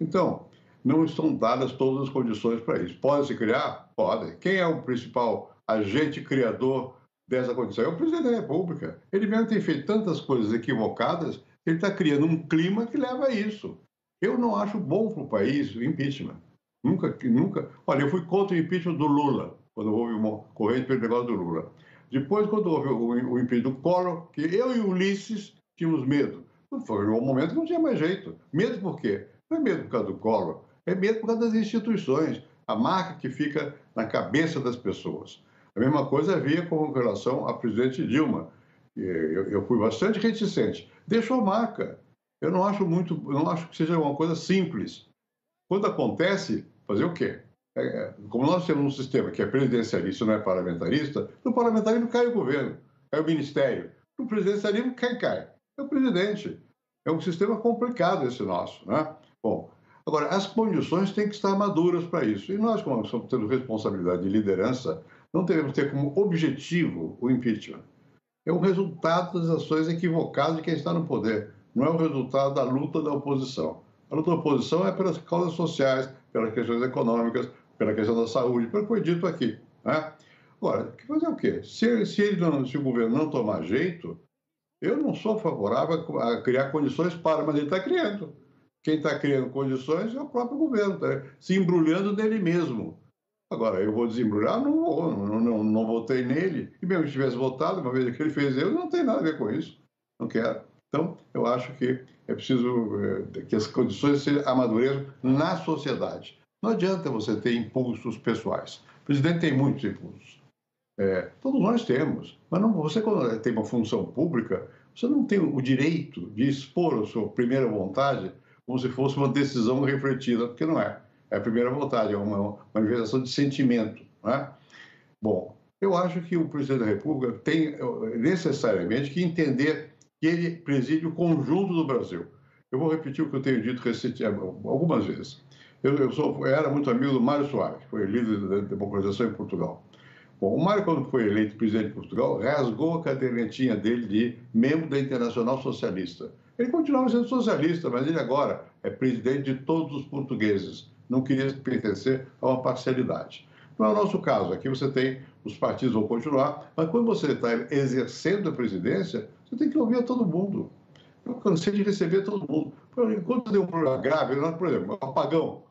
Então, não estão dadas todas as condições para isso. Pode se criar? Pode. Quem é o principal agente criador dessa condição? É o presidente da República. Ele mesmo tem feito tantas coisas equivocadas ele está criando um clima que leva a isso. Eu não acho bom para o país o impeachment. Nunca, nunca. Olha, eu fui contra o impeachment do Lula, quando houve uma corrente pelo negócio do Lula. Depois, quando houve o, o impeachment do Collor, que eu e Ulisses tínhamos medo. Foi um momento que não tinha mais jeito. Medo por quê? Não é medo por causa do Collor, é medo por causa das instituições, a marca que fica na cabeça das pessoas. A mesma coisa havia com relação à presidente Dilma. Eu, eu fui bastante reticente deixou marca. Eu não acho muito, não acho que seja uma coisa simples. Quando acontece, fazer o quê? É, é, como nós temos um sistema que é presidencialista, não é parlamentarista, no parlamentarismo cai o governo, cai o ministério. No presidencialismo, quem cai? É o presidente. É um sistema complicado esse nosso, né? Bom, agora, as condições têm que estar maduras para isso. E nós, como estamos tendo responsabilidade de liderança, não devemos ter como objetivo o impeachment é o resultado das ações equivocadas de quem está no poder, não é o resultado da luta da oposição. A luta da oposição é pelas causas sociais, pelas questões econômicas, pela questão da saúde, pelo que foi dito aqui. Né? Agora, fazer o quê? Se, se, ele não, se o governo não tomar jeito, Eu não sou favorável a criar condições para, mas ele está criando. Quem está criando condições é o próprio governo, tá se embrulhando nele mesmo. Agora, eu vou desembrulhar? Não vou, não, não, não votei nele. E mesmo que tivesse votado, uma vez que ele fez eu, não tem nada a ver com isso. Não quero. Então, eu acho que é preciso é, que as condições se amadureçam na sociedade. Não adianta você ter impulsos pessoais. O presidente tem muitos impulsos. É, todos nós temos. Mas não, você, quando tem uma função pública, você não tem o direito de expor a sua primeira vontade como se fosse uma decisão refletida, porque não é. É a primeira vontade, é uma manifestação de sentimento. Não é? Bom, eu acho que o presidente da República tem necessariamente que entender que ele preside o conjunto do Brasil. Eu vou repetir o que eu tenho dito algumas vezes. Eu, eu, sou, eu era muito amigo do Mário Soares, que foi líder da democratização em Portugal. Bom, o Mário, quando foi eleito presidente de Portugal, rasgou a cadernetinha dele de membro da Internacional Socialista. Ele continuava sendo socialista, mas ele agora é presidente de todos os portugueses. Não queria pertencer a uma parcialidade. Não é o nosso caso. Aqui você tem, os partidos vão continuar, mas quando você está exercendo a presidência, você tem que ouvir a todo mundo. Eu cansei de receber todo mundo. Quando deu um problema grave, por exemplo, apagão,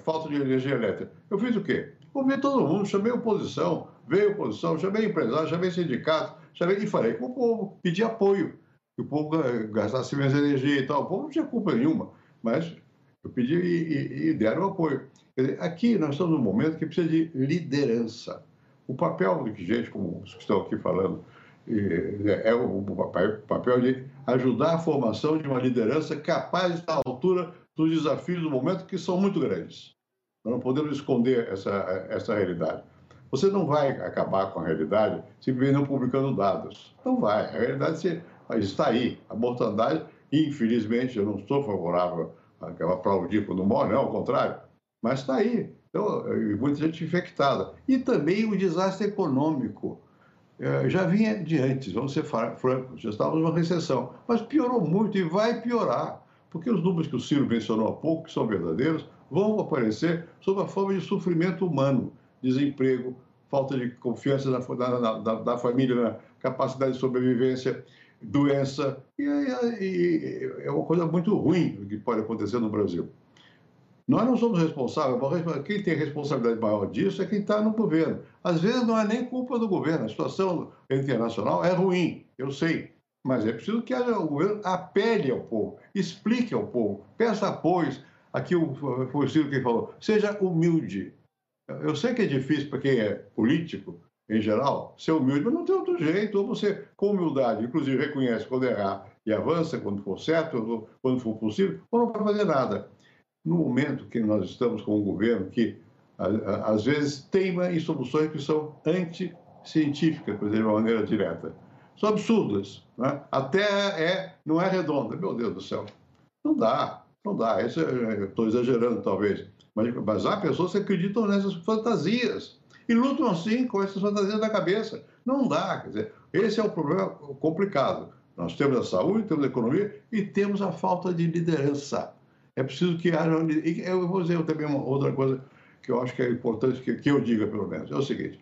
falta de energia elétrica, eu fiz o quê? Ouvi todo mundo, chamei oposição, veio oposição, chamei empresário, chamei sindicato, chamei e falei com o povo, pedi apoio, que o povo gastasse menos energia e tal. O povo não tinha culpa nenhuma, mas eu pedi e, e, deram apoio. Dizer, aqui nós estamos num momento que precisa de liderança. O papel de gente como os que estão aqui falando é o papel de ajudar a formação de uma liderança capaz de estar à altura dos desafios do momento, que são muito grandes. Nós não podemos esconder essa, essa realidade. Você não vai acabar com a realidade simplesmente não publicando dados. Não vai. A realidade está aí. A mortandade, infelizmente, eu não sou favorável aplaudir quando morre, não, ao contrário. Mas está aí. Então, muita gente infectada. E também o desastre econômico. É, já vinha de antes, vamos ser francos, já estávamos numa recessão. Mas piorou muito e vai piorar. Porque os números que o Ciro mencionou há pouco, que são verdadeiros, vão aparecer sob a forma de sofrimento humano, desemprego, falta de confiança na, da família, na capacidade de sobrevivência, doença, e, e, é uma coisa muito ruim que pode acontecer no Brasil. Nós não somos responsáveis, quem tem responsabilidade maior disso é quem está no governo. Às vezes não é nem culpa do governo, a situação internacional é ruim, eu sei, mas é preciso que o governo apele ao povo, explique ao povo, peça apoios. Aqui o Ciro que falou, seja humilde. Eu sei que é difícil para quem é político, em geral, ser humilde, mas não tem outro jeito. Ou você, com humildade, inclusive reconhece quando errar e avança quando for certo, quando for possível, ou não vai fazer nada. No momento que nós estamos com um governo que, às vezes, teima em soluções que são anticientíficas, por dizer de uma maneira direta. São absurdas. Né? A Terra é, não é redonda. Meu Deus do céu. Não dá, não dá. Eu estou exagerando, talvez. Mas, mas há pessoas que acreditam nessas fantasias e lutam assim com essas fantasias na cabeça. Não dá. Quer dizer, esse é o problema complicado. Nós temos a saúde, temos a economia e temos a falta de liderança. É preciso que haja. Eu vou dizer também uma outra coisa que eu acho que é importante que, que eu diga, pelo menos. É o seguinte: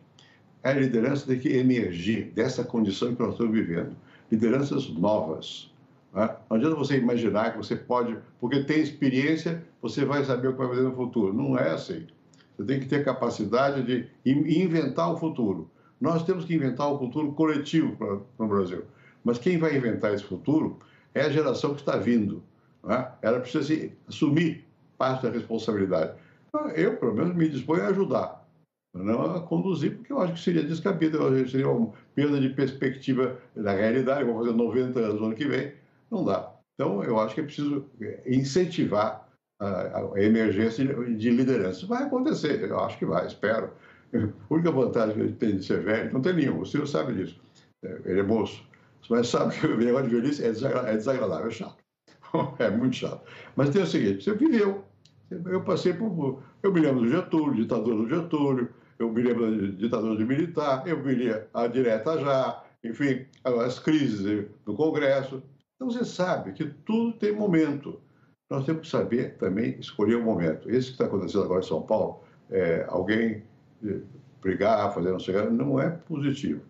a liderança tem que emergir dessa condição que nós estamos vivendo. Lideranças novas. Né? Não adianta você imaginar que você pode, porque tem experiência, você vai saber o que vai fazer no futuro. Não é assim. Você tem que ter capacidade de inventar o futuro. Nós temos que inventar o futuro coletivo para o Brasil. Mas quem vai inventar esse futuro é a geração que está vindo. Né? Ela precisa assumir parte da responsabilidade. Então, eu, pelo menos, me disponho a ajudar, não a conduzir, porque eu acho que seria descabido, seria uma perda de perspectiva da realidade. Eu vou fazer 90 anos no ano que vem, não dá. Então, eu acho que é preciso é, incentivar a, emergência de liderança. Vai acontecer, eu acho que vai, espero. A única vantagem que ele tem de ser velho, não tem nenhum, o Ciro sabe disso. É, ele é moço. Mas sabe que o negócio de velhice é desagradável, é, desagradável, é chato. É muito chato. Mas tem o seguinte: você viveu. Eu passei por. Eu me lembro do Getúlio, ditador do Getúlio, eu me lembro da ditadura do militar, eu lembro a direta já, enfim, as crises do Congresso. Então você sabe que tudo tem momento nós temos que saber também escolher o momento. Esse que está acontecendo agora em São Paulo, é, alguém é, brigar, fazer não sei não é positivo,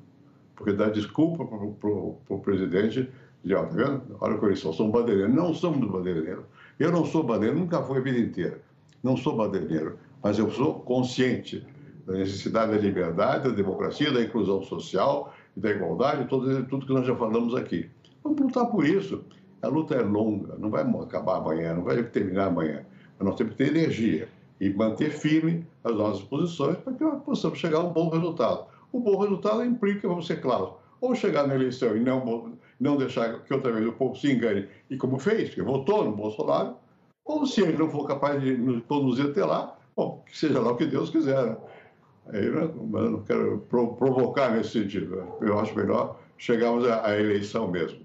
porque dá desculpa para o presidente Dizer, ó, tá vendo? Olha o que eles são, são bandeireiros. Não somos bandeireiros. Eu não sou bandeireiro, nunca fui a vida inteira. Não sou bandeireiro, mas eu sou consciente da necessidade da liberdade, da democracia, da inclusão social, da igualdade, tudo, tudo que nós já falamos aqui. Vamos lutar por isso. A luta é longa, não vai acabar amanhã, não vai terminar amanhã. Mas nós temos que ter energia e manter firme as nossas posições para que possamos chegar a um bom resultado. O bom resultado implica, vamos ser claros, ou chegar na eleição e não, não deixar que outra vez o povo se engane, e como fez, que votou no Bolsonaro, ou se ele não for capaz de nos conduzir até lá, bom, que seja lá o que Deus quiser. Né? Eu não, eu não quero provocar nesse sentido. Né? Eu acho melhor chegarmos à eleição mesmo.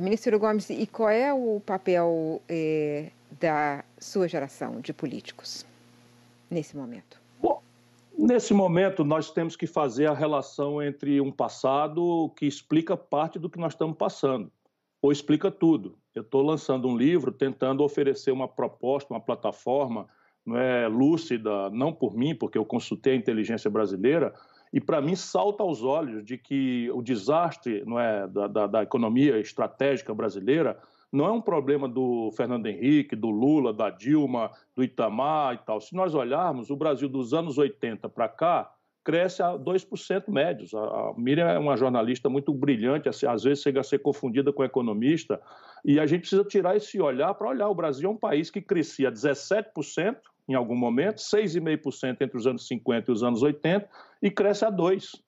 Ministro Gomes, e qual é o papel eh, da sua geração de políticos nesse momento? Bom, nesse momento nós temos que fazer a relação entre um passado que explica parte do que nós estamos passando, ou explica tudo. Eu estou lançando um livro tentando oferecer uma proposta, uma plataforma não é, lúcida, não por mim, porque eu consultei a inteligência brasileira, e para mim salta aos olhos de que o desastre não é, da, da, da, economia estratégica brasileira não é um problema do Fernando Henrique, do Lula, da Dilma, do Itamar e tal. Se nós olharmos, o Brasil dos anos 80 para cá cresce a 2% médios. A Miriam é uma jornalista muito brilhante, assim, às vezes chega a ser confundida com economista, e a gente precisa tirar esse olhar para olhar. O Brasil é um país que crescia 17% em algum momento, 6,5% entre os anos 50 e os anos 80, e cresce a 2%.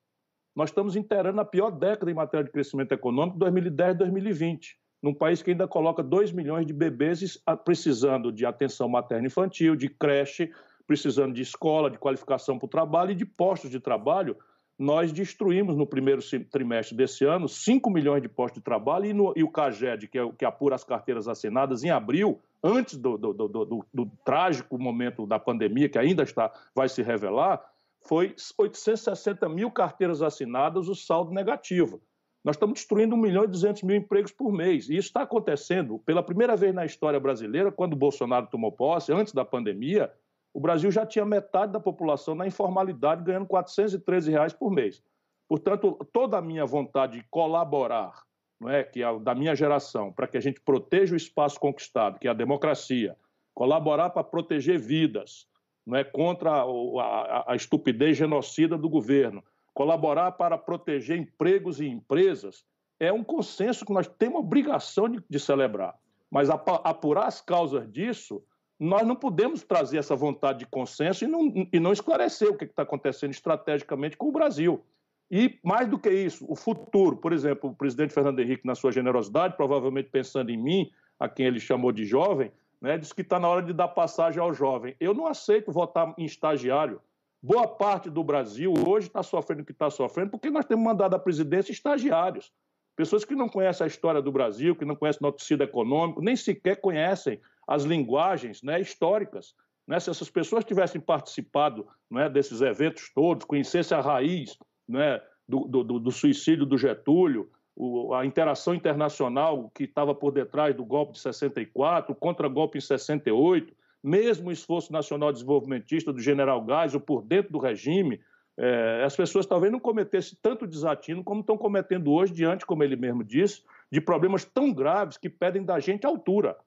Nós estamos inteirando a pior década em matéria de crescimento econômico, 2010 2020, num país que ainda coloca 2 milhões de bebês precisando de atenção materna infantil, de creche, precisando de escola, de qualificação para o trabalho e de postos de trabalho. Nós destruímos no primeiro trimestre desse ano 5 milhões de postos de trabalho e, no, e o CAGED, que, é, que apura as carteiras assinadas, em abril, antes do, do, do, do, trágico momento da pandemia, que ainda está, vai se revelar, foi 860 mil carteiras assinadas, o saldo negativo. Nós estamos destruindo 1 milhão e 200 mil empregos por mês. E isso está acontecendo pela primeira vez na história brasileira, quando o Bolsonaro tomou posse, antes da pandemia, o Brasil já tinha metade da população na informalidade, ganhando 413 reais por mês. Portanto, toda a minha vontade de colaborar, não é, que é da minha geração, para que a gente proteja o espaço conquistado, que é a democracia, colaborar para proteger vidas, não é contra a, a, a estupidez genocida do governo, colaborar para proteger empregos e empresas, é um consenso que nós temos obrigação de, de celebrar. Mas apurar as causas disso, nós não podemos trazer essa vontade de consenso e não, e não esclarecer o que está acontecendo estrategicamente com o Brasil. E, mais do que isso, o futuro. Por exemplo, o presidente Fernando Henrique, na sua generosidade, provavelmente pensando em mim, a quem ele chamou de jovem, né, disse que está na hora de dar passagem ao jovem. Eu não aceito votar em estagiário. Boa parte do Brasil hoje está sofrendo o que está sofrendo porque nós temos mandado à presidência estagiários. Pessoas que não conhecem a história do Brasil, que não conhecem o tecido econômico, nem sequer conhecem as linguagens né, históricas. Né? Se essas pessoas tivessem participado né, desses eventos todos, conhecessem a raiz né, do, do, do suicídio do Getúlio, o, a interação internacional que estava por detrás do golpe de 64, o contra-golpe em 68, mesmo o esforço nacional desenvolvimentista do general Geisel por dentro do regime, é, as pessoas talvez não cometessem tanto desatino como estão cometendo hoje, diante, como ele mesmo disse, de problemas tão graves que pedem da gente altura.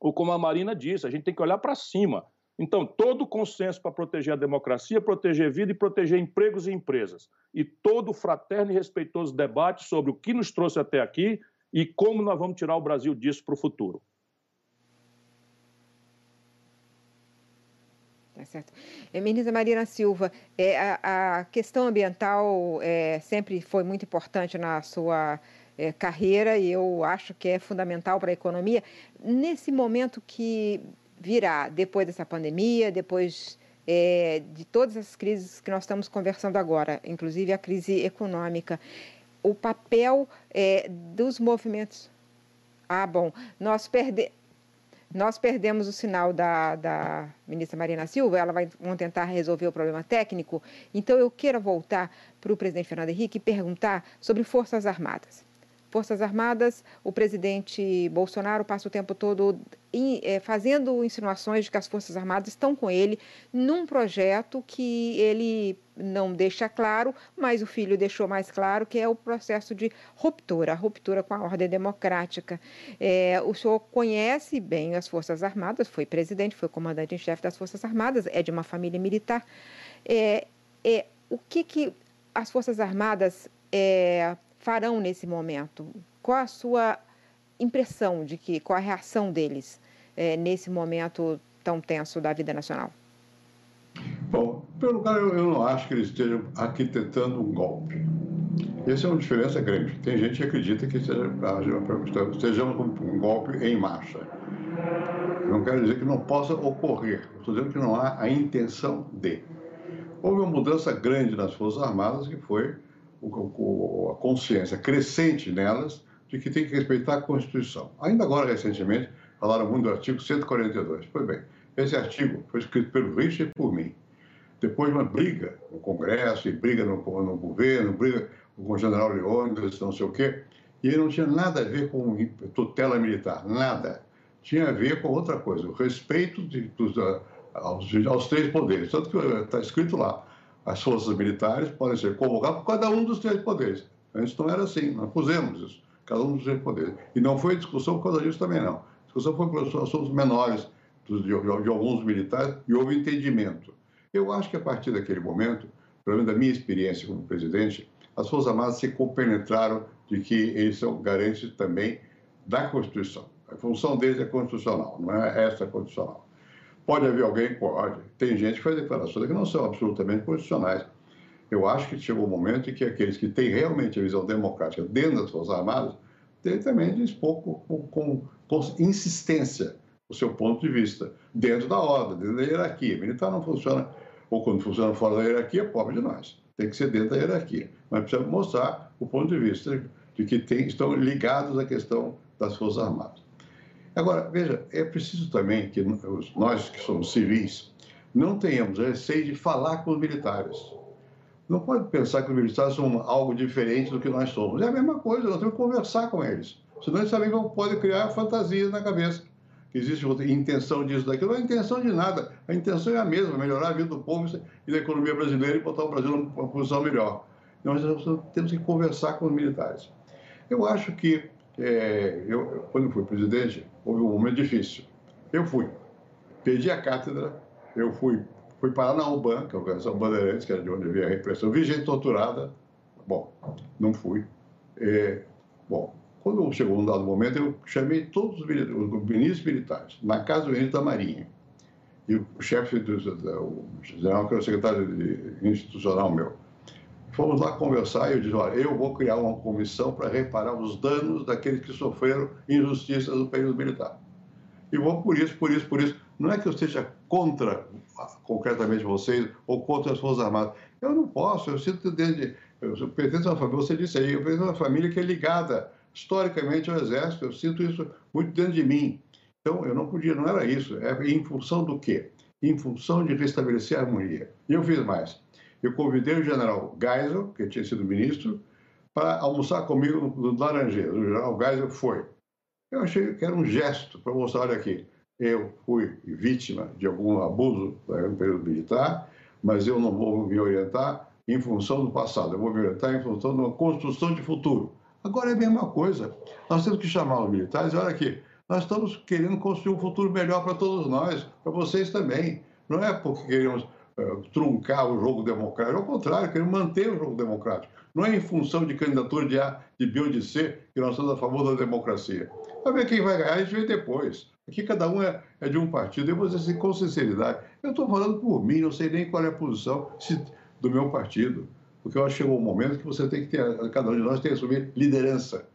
Ou como a Marina disse, a gente tem que olhar para cima. Então, todo consenso para proteger a democracia, proteger vida e proteger empregos e empresas. E todo o fraterno e respeitoso debate sobre o que nos trouxe até aqui e como nós vamos tirar o Brasil disso para o futuro. Tá certo. É, ministra Marina Silva, é, a, a questão ambiental é, sempre foi muito importante na sua é, carreira e eu acho que é fundamental para a economia. Nesse momento que virá depois dessa pandemia, depois é, de todas as crises que nós estamos conversando agora, inclusive a crise econômica, o papel é, dos movimentos. Ah, bom, nós perdemos. Nós perdemos o sinal da, da ministra Marina Silva, ela vai vão tentar resolver o problema técnico. Então, eu quero voltar para o presidente Fernando Henrique e perguntar sobre Forças Armadas. Forças Armadas, o presidente Bolsonaro passa o tempo todo é, fazendo insinuações de que as Forças Armadas estão com ele num projeto que ele não deixa claro, mas o filho deixou mais claro, que é o processo de ruptura, ruptura com a ordem democrática. É, o senhor conhece bem as Forças Armadas, foi presidente, foi comandante em chefe das Forças Armadas, é de uma família militar. É, é, o que, que as Forças Armadas é, farão nesse momento? Qual a sua impressão de que, qual a reação deles é, nesse momento tão tenso da vida nacional? Bom, pelo lugar, eu, eu não acho que eles estejam arquitetando um golpe. Essa é uma diferença grande. Tem gente que acredita que estejamos com um golpe em marcha. não quero dizer que não possa ocorrer. Estou dizendo que não há a intenção de. Houve uma mudança grande nas Forças Armadas que foi a consciência crescente nelas de que tem que respeitar a Constituição. Ainda agora, recentemente, falaram muito do artigo 142. Pois bem, esse artigo foi escrito pelo Richard e por mim. Depois de uma briga no Congresso, e briga no, no governo, briga com o general Leônidas, não sei o quê, e ele não tinha nada a ver com tutela militar, nada. Tinha a ver com outra coisa, o respeito de, dos, aos, aos três poderes. Tanto que está escrito lá, as forças militares podem ser convocadas por cada um dos três poderes. Antes não era assim, nós pusemos isso, cada um dos três poderes. E não foi discussão por causa disso também, não. A discussão foi por assuntos menores de, de, de alguns militares e houve entendimento. Eu acho que a partir daquele momento, pelo menos da minha experiência como presidente, as Forças Armadas se compenetraram de que eles são garantes também da Constituição. A função deles é constitucional, não é essa constitucional. Pode haver alguém? Pode. Tem gente que faz declarações que não são absolutamente constitucionais. Eu acho que chegou o um momento em que aqueles que têm realmente a visão democrática dentro das Forças Armadas têm também de expor com, com, com insistência o seu ponto de vista, dentro da ordem, dentro da hierarquia. Militar não funciona, ou quando funciona fora da hierarquia, pobre de nós. Tem que ser dentro da hierarquia. Mas precisa mostrar o ponto de vista de que tem, estão ligados à questão das Forças Armadas. Agora, veja, é preciso também que nós que somos civis não tenhamos receio de falar com os militares. Não pode pensar que os militares são algo diferente do que nós somos. É a mesma coisa, nós temos que conversar com eles. Senão eles também podem criar fantasias na cabeça. Que existe intenção disso, daquilo. Não é intenção de nada. A intenção é a mesma, melhorar a vida do povo e da economia brasileira e botar o Brasil numa posição melhor. Nós temos que conversar com os militares. Eu acho que é, eu, quando fui presidente, um momento difícil. Eu fui, perdi a cátedra, eu fui, fui parar na UBAN, que é a Organização Bandeirantes, que era de onde havia a repressão, vi gente torturada. Bom, não fui. É, bom, quando chegou um dado momento, eu chamei todos os, os ministros militares, na casa do ministro da Marinha. E o chefe do, o general, que era o secretário institucional meu, Fomos lá conversar e eu disse: olha, eu vou criar uma comissão para reparar os danos daqueles que sofreram injustiças no período militar. E vou por isso, por isso, por isso. Não é que eu esteja contra concretamente vocês ou contra as Forças Armadas. Eu não posso, eu sinto desde. Eu pertenço a uma família, você disse aí, eu pertenço a uma família que é ligada historicamente ao Exército, eu sinto isso muito dentro de mim. Então, eu não podia, não era isso. É em função do quê? Em função de restabelecer a harmonia. E eu fiz mais eu convidei o general Geisel, que tinha sido ministro, para almoçar comigo no, no Laranjeiras. O general Geisel foi. Eu achei que era um gesto para mostrar, olha aqui, eu fui vítima de algum abuso no período militar, mas eu não vou me orientar em função do passado, eu vou me orientar em função de uma construção de futuro. Agora é a mesma coisa. Nós temos que chamar os militares, olha aqui, nós estamos querendo construir um futuro melhor para todos nós, para vocês também. Não é porque queremos truncar o jogo democrático. Ao contrário, queremos manter o jogo democrático. Não é em função de candidatura de A, de B ou de C que nós somos a favor da democracia. Para ver quem vai ganhar, a gente vê depois. Aqui cada um é, é de um partido. Eu vou dizer assim, com sinceridade, eu estou falando por mim, não sei nem qual é a posição se, do meu partido. Porque eu acho que chegou um momento que você tem que ter, cada um de nós tem que assumir liderança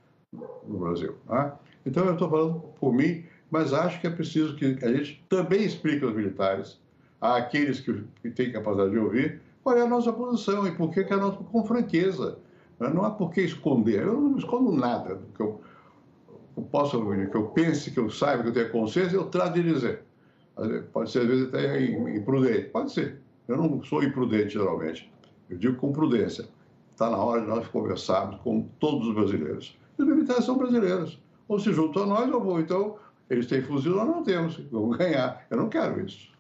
no Brasil. Né? Então eu estou falando por mim, mas acho que é preciso que a gente também explique aos militares àqueles que, que têm capacidade de ouvir qual é a nossa posição e por que, que é a nossa com franqueza. Não há por que esconder. Eu não escondo nada que eu, eu possa, que eu pense, que eu saiba, que eu tenha consciência, eu trato de dizer. Pode ser, às vezes, até imprudente. Pode ser. Eu não sou imprudente, geralmente. Eu digo com prudência. Está na hora de nós conversarmos com todos os brasileiros. Os militares são brasileiros. Ou se juntam a nós, ou vão. Então, eles têm fuzil, nós não temos. Vamos ganhar. Eu não quero isso.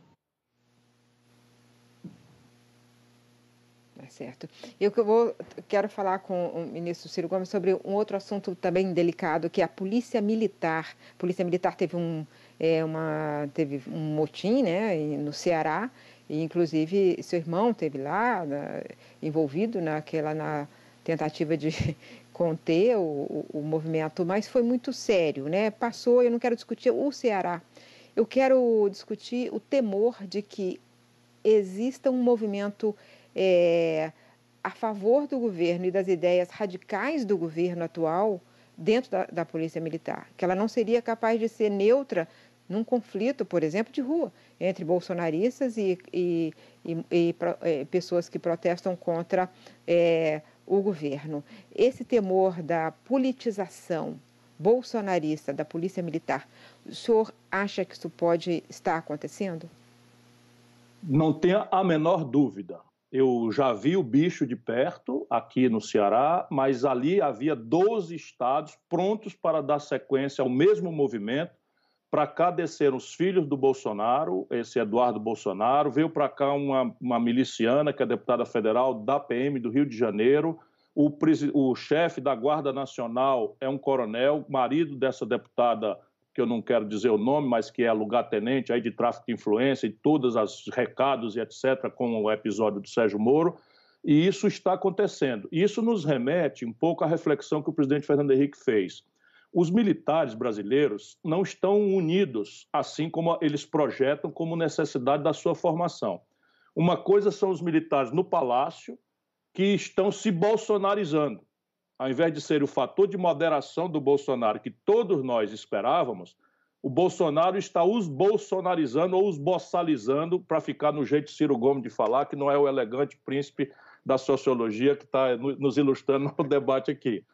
Tá certo. Eu vou, quero falar com o ministro Ciro Gomes sobre um outro assunto também delicado, que é a polícia militar. A polícia militar teve um, é, uma, teve um motim né, no Ceará, e inclusive seu irmão teve lá, na, envolvido naquela na tentativa de conter o, o, movimento, mas foi muito sério, né? Passou, eu não quero discutir o Ceará, eu quero discutir o temor de que exista um movimento é, a favor do governo e das ideias radicais do governo atual dentro da, da Polícia Militar, que ela não seria capaz de ser neutra num conflito, por exemplo, de rua, entre bolsonaristas e, e, e, e é, pessoas que protestam contra é, o governo. Esse temor da politização bolsonarista da Polícia Militar, o senhor acha que isso pode estar acontecendo? Não tenha a menor dúvida. Eu já vi o bicho de perto aqui no Ceará, mas ali havia 12 estados prontos para dar sequência ao mesmo movimento. Para cá desceram os filhos do Bolsonaro, esse Eduardo Bolsonaro, veio para cá uma, uma miliciana, que é deputada federal da PM do Rio de Janeiro, o, o chefe da Guarda Nacional é um coronel, marido dessa deputada, que eu não quero dizer o nome, mas que é lugar-tenente aí de tráfico de influência e todos os recados e etc., com o episódio do Sérgio Moro, e isso está acontecendo. Isso nos remete um pouco à reflexão que o presidente Fernando Henrique fez os militares brasileiros não estão unidos, assim como eles projetam como necessidade da sua formação. Uma coisa são os militares no palácio, que estão se bolsonarizando. Ao invés de ser o fator de moderação do Bolsonaro que todos nós esperávamos, o Bolsonaro está os bolsonarizando ou os boçalizando para ficar no jeito Ciro Gomes de falar, que não é o elegante príncipe da sociologia que está nos ilustrando no debate aqui.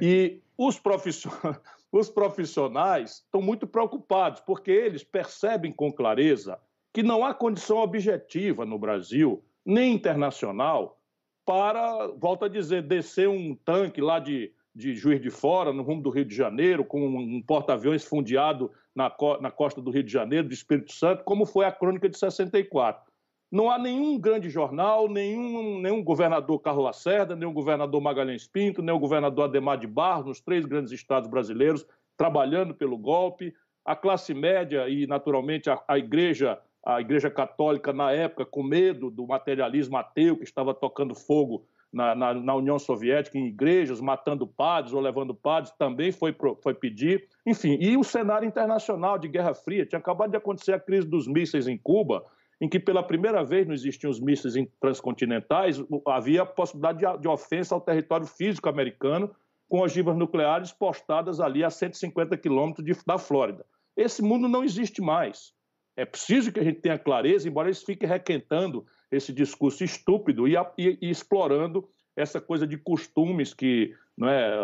E os profissionais, os profissionais estão muito preocupados, porque eles percebem com clareza que não há condição objetiva no Brasil, nem internacional, para, volto a dizer, descer um tanque lá de, de Juiz de Fora, no rumo do Rio de Janeiro, com um porta-aviões fundeado na, co na costa do Rio de Janeiro, do Espírito Santo, como foi a crônica de 64. Não há nenhum grande jornal, nenhum, nenhum governador Carlos Lacerda, nenhum governador Magalhães Pinto, nenhum governador Ademar de Barros, nos três grandes estados brasileiros, trabalhando pelo golpe. A classe média e, naturalmente, a, a igreja a Igreja Católica, na época, com medo do materialismo ateu que estava tocando fogo na, na, na, União Soviética, em igrejas, matando padres ou levando padres, também foi, foi pedir. Enfim, e o cenário internacional de Guerra Fria. Tinha acabado de acontecer a crise dos mísseis em Cuba, em que pela primeira vez não existiam os mísseis transcontinentais, havia a possibilidade de, de ofensa ao território físico americano com ogivas nucleares postadas ali a 150 quilômetros da Flórida. Esse mundo não existe mais. É preciso que a gente tenha clareza, embora eles fiquem requentando esse discurso estúpido e, e, e explorando essa coisa de costumes que não é,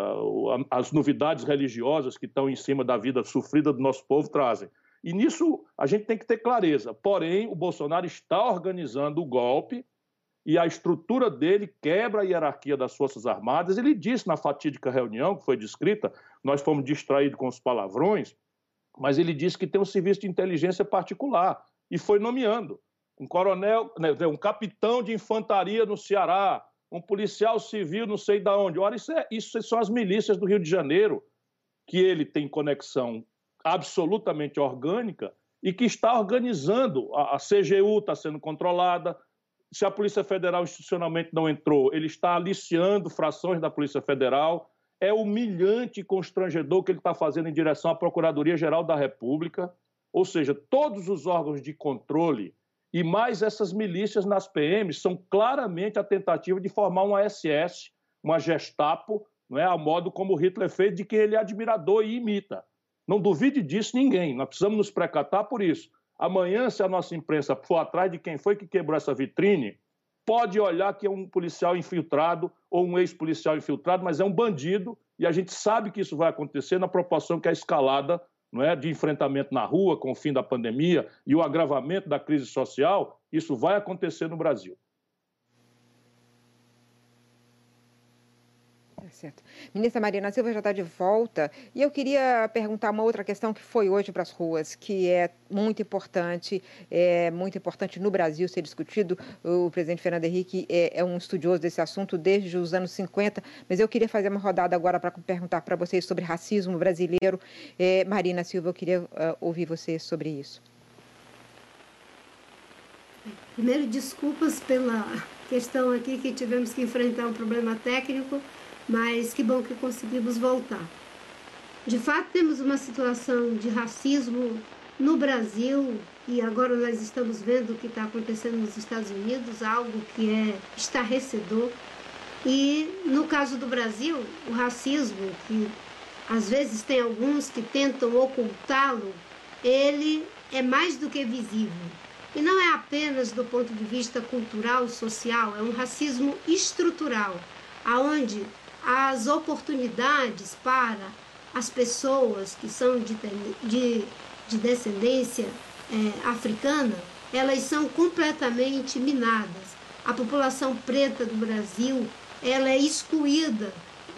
as novidades religiosas que estão em cima da vida sofrida do nosso povo trazem. E nisso a gente tem que ter clareza. Porém, o Bolsonaro está organizando o golpe e a estrutura dele quebra a hierarquia das Forças Armadas. Ele disse na fatídica reunião que foi descrita, nós fomos distraídos com os palavrões, mas ele disse que tem um serviço de inteligência particular e foi nomeando um coronel, né, um capitão de infantaria no Ceará, um policial civil não sei de onde. Ora, isso, é, isso são as milícias do Rio de Janeiro, que ele tem conexão absolutamente orgânica e que está organizando. A, a CGU está sendo controlada. Se a Polícia Federal institucionalmente não entrou, ele está aliciando frações da Polícia Federal. É humilhante e constrangedor que ele está fazendo em direção à Procuradoria-Geral da República. Ou seja, todos os órgãos de controle e mais essas milícias nas PMs são claramente a tentativa de formar uma SS, uma Gestapo, não é, a modo como Hitler fez, de quem ele é admirador e imita. Não duvide disso ninguém, nós precisamos nos precatar por isso. Amanhã, se a nossa imprensa for atrás de quem foi que quebrou essa vitrine, pode olhar que é um policial infiltrado ou um ex-policial infiltrado, mas é um bandido e a gente sabe que isso vai acontecer na proporção que a escalada não é, de enfrentamento na rua com o fim da pandemia e o agravamento da crise social, isso vai acontecer no Brasil. Certo. Ministra Marina Silva já está de volta e eu queria perguntar uma outra questão que foi hoje para as ruas, que é muito importante, é muito importante no Brasil ser discutido. O presidente Fernando Henrique é, é um estudioso desse assunto desde os anos 50, mas eu queria fazer uma rodada agora para perguntar para vocês sobre racismo brasileiro. É, Marina Silva, eu queria uh, ouvir você sobre isso. Primeiro, desculpas pela questão aqui que tivemos que enfrentar um problema técnico mas que bom que conseguimos voltar. De fato, temos uma situação de racismo no Brasil e agora nós estamos vendo o que está acontecendo nos Estados Unidos, algo que é estarrecedor. E no caso do Brasil, o racismo, que às vezes tem alguns que tentam ocultá-lo, ele é mais do que visível. E não é apenas do ponto de vista cultural, social, é um racismo estrutural, aonde as oportunidades para as pessoas que são de, de, de descendência é, africana, elas são completamente minadas. A população preta do Brasil, ela é excluída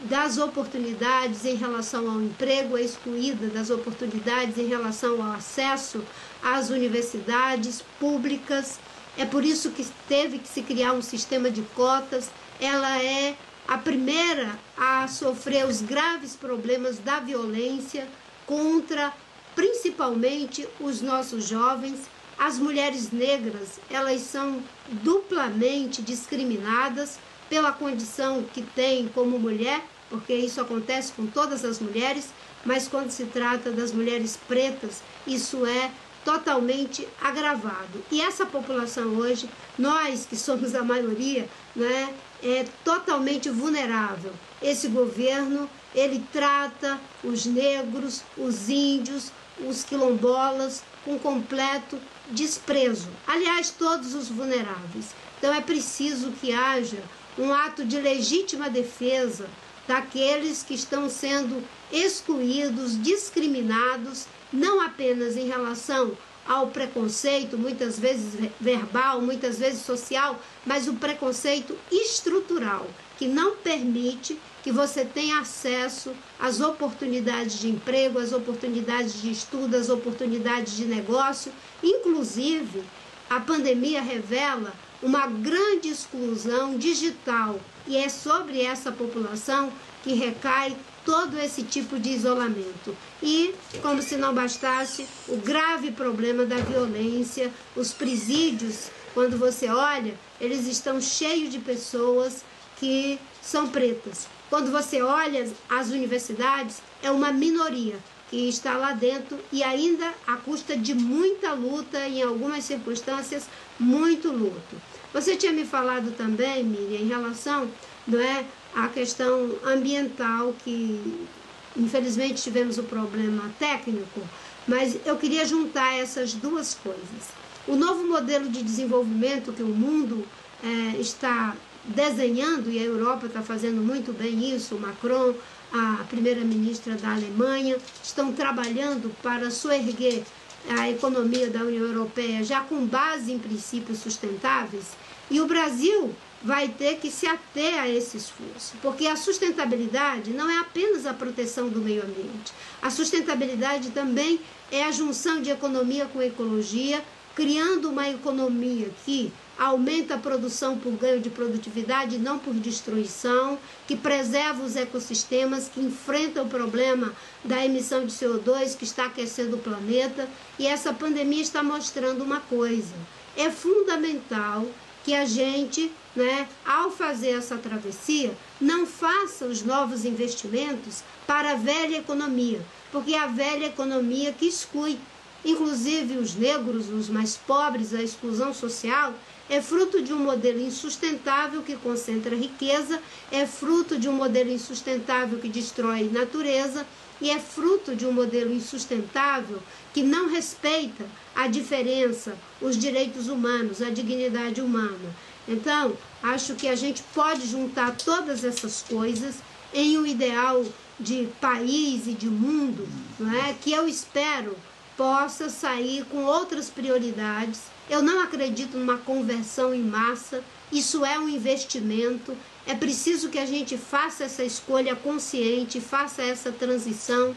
das oportunidades em relação ao emprego, é excluída das oportunidades em relação ao acesso às universidades públicas. É por isso que teve que se criar um sistema de cotas. Ela é a primeira a sofrer os graves problemas da violência contra principalmente os nossos jovens. As mulheres negras, elas são duplamente discriminadas pela condição que têm como mulher, porque isso acontece com todas as mulheres, mas quando se trata das mulheres pretas, isso é totalmente agravado. E essa população hoje, nós que somos a maioria, né, é totalmente vulnerável. Esse governo, ele trata os negros, os índios, os quilombolas com completo desprezo. Aliás, todos os vulneráveis. Então é preciso que haja um ato de legítima defesa daqueles que estão sendo excluídos, discriminados não apenas em relação ao preconceito, muitas vezes verbal, muitas vezes social, mas o preconceito estrutural, que não permite que você tenha acesso às oportunidades de emprego, às oportunidades de estudo, às oportunidades de negócio. Inclusive, a pandemia revela uma grande exclusão digital e é sobre essa população que recai todo esse tipo de isolamento. E, como se não bastasse, o grave problema da violência, os presídios, quando você olha, eles estão cheios de pessoas que são pretas. Quando você olha as universidades, é uma minoria que está lá dentro e ainda à custa de muita luta, em algumas circunstâncias, muito luto. Você tinha me falado também, Miriam, em relação não é, a questão ambiental, que infelizmente tivemos o problema técnico, mas eu queria juntar essas duas coisas. O novo modelo de desenvolvimento que o mundo é, está desenhando, e a Europa está fazendo muito bem isso, Macron, a primeira-ministra da Alemanha, estão trabalhando para soerguer a economia da União Europeia já com base em princípios sustentáveis. E o Brasil vai ter que se ater a esse esforço, porque a sustentabilidade não é apenas a proteção do meio ambiente. A sustentabilidade também é a junção de economia com ecologia, criando uma economia que aumenta a produção por ganho de produtividade, não por destruição, que preserva os ecossistemas, que enfrenta o problema da emissão de CO2 que está aquecendo o planeta. E essa pandemia está mostrando uma coisa: é fundamental que a gente, né, ao fazer essa travessia, não faça os novos investimentos para a velha economia, porque é a velha economia que exclui, inclusive os negros, os mais pobres, a exclusão social, é fruto de um modelo insustentável que concentra riqueza, é fruto de um modelo insustentável que destrói natureza e é fruto de um modelo insustentável que não respeita a diferença, os direitos humanos, a dignidade humana. Então, acho que a gente pode juntar todas essas coisas em um ideal de país e de mundo, não é? que eu espero possa sair com outras prioridades. Eu não acredito numa conversão em massa, isso é um investimento, É preciso que a gente faça essa escolha consciente, faça essa transição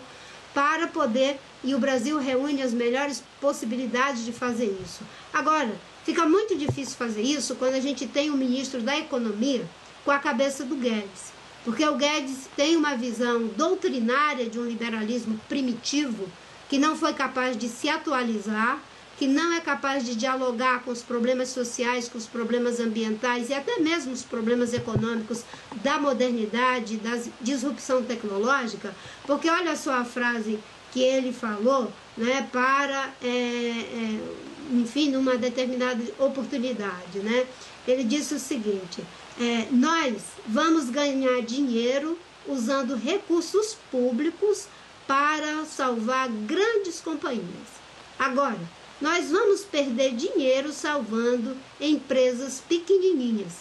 para poder, e o Brasil reúne as melhores possibilidades de fazer isso. Agora, fica muito difícil fazer isso quando a gente tem o ministro da Economia com a cabeça do Guedes. Porque o Guedes tem uma visão doutrinária de um liberalismo primitivo que não foi capaz de se atualizar, que não é capaz de dialogar com os problemas sociais, com os problemas ambientais e até mesmo os problemas econômicos da modernidade, da disrupção tecnológica, porque olha só a frase que ele falou né, para, é, é, enfim, numa determinada oportunidade. Né? Ele disse o seguinte: é, nós vamos ganhar dinheiro usando recursos públicos para salvar grandes companhias. Agora, nós vamos perder dinheiro salvando empresas pequenininhas.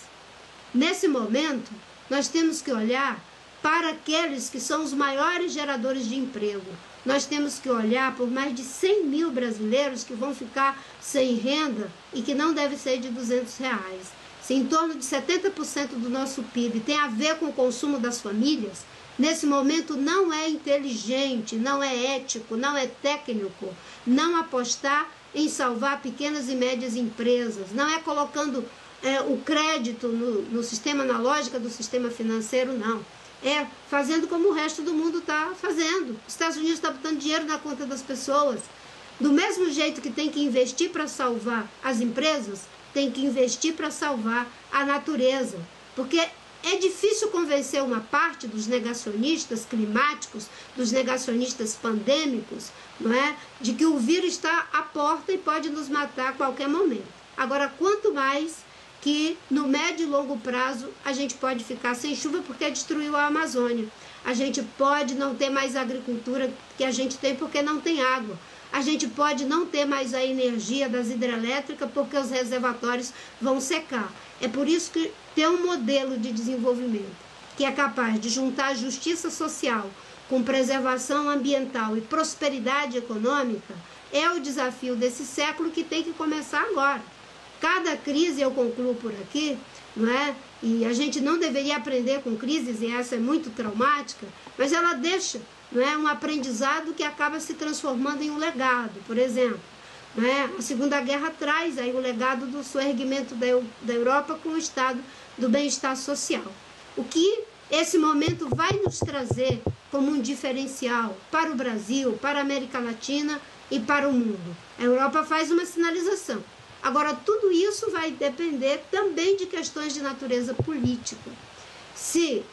Nesse momento, nós temos que olhar para aqueles que são os maiores geradores de emprego. Nós temos que olhar por mais de 100 mil brasileiros que vão ficar sem renda e que não deve ser de 200 reais. Se em torno de 70% do nosso PIB tem a ver com o consumo das famílias, nesse momento não é inteligente, não é ético, não é técnico não apostar em salvar pequenas e médias empresas, não é colocando é, o crédito no, no sistema, na lógica do sistema financeiro, não. É fazendo como o resto do mundo está fazendo. Os Estados Unidos está botando dinheiro na conta das pessoas. Do mesmo jeito que tem que investir para salvar as empresas, tem que investir para salvar a natureza. Porque é difícil convencer uma parte dos negacionistas climáticos, dos negacionistas pandêmicos, não é? de que o vírus está à porta e pode nos matar a qualquer momento. Agora, quanto mais que no médio e longo prazo a gente pode ficar sem chuva porque destruiu a Amazônia. A gente pode não ter mais agricultura que a gente tem porque não tem água. A gente pode não ter mais a energia das hidrelétricas porque os reservatórios vão secar. É por isso que ter um modelo de desenvolvimento que é capaz de juntar justiça social com preservação ambiental e prosperidade econômica é o desafio desse século que tem que começar agora. Cada crise, eu concluo por aqui, não é? E a gente não deveria aprender com crises, e essa é muito traumática, mas ela deixa não é, um aprendizado que acaba se transformando em um legado. Por exemplo, é? a Segunda Guerra traz aí o legado do soerguimento da, da Europa com o estado do bem-estar social. O que esse momento vai nos trazer como um diferencial para o Brasil, para a América Latina e para o mundo. A Europa faz uma sinalização. Agora, tudo isso vai depender também de questões de natureza política. Se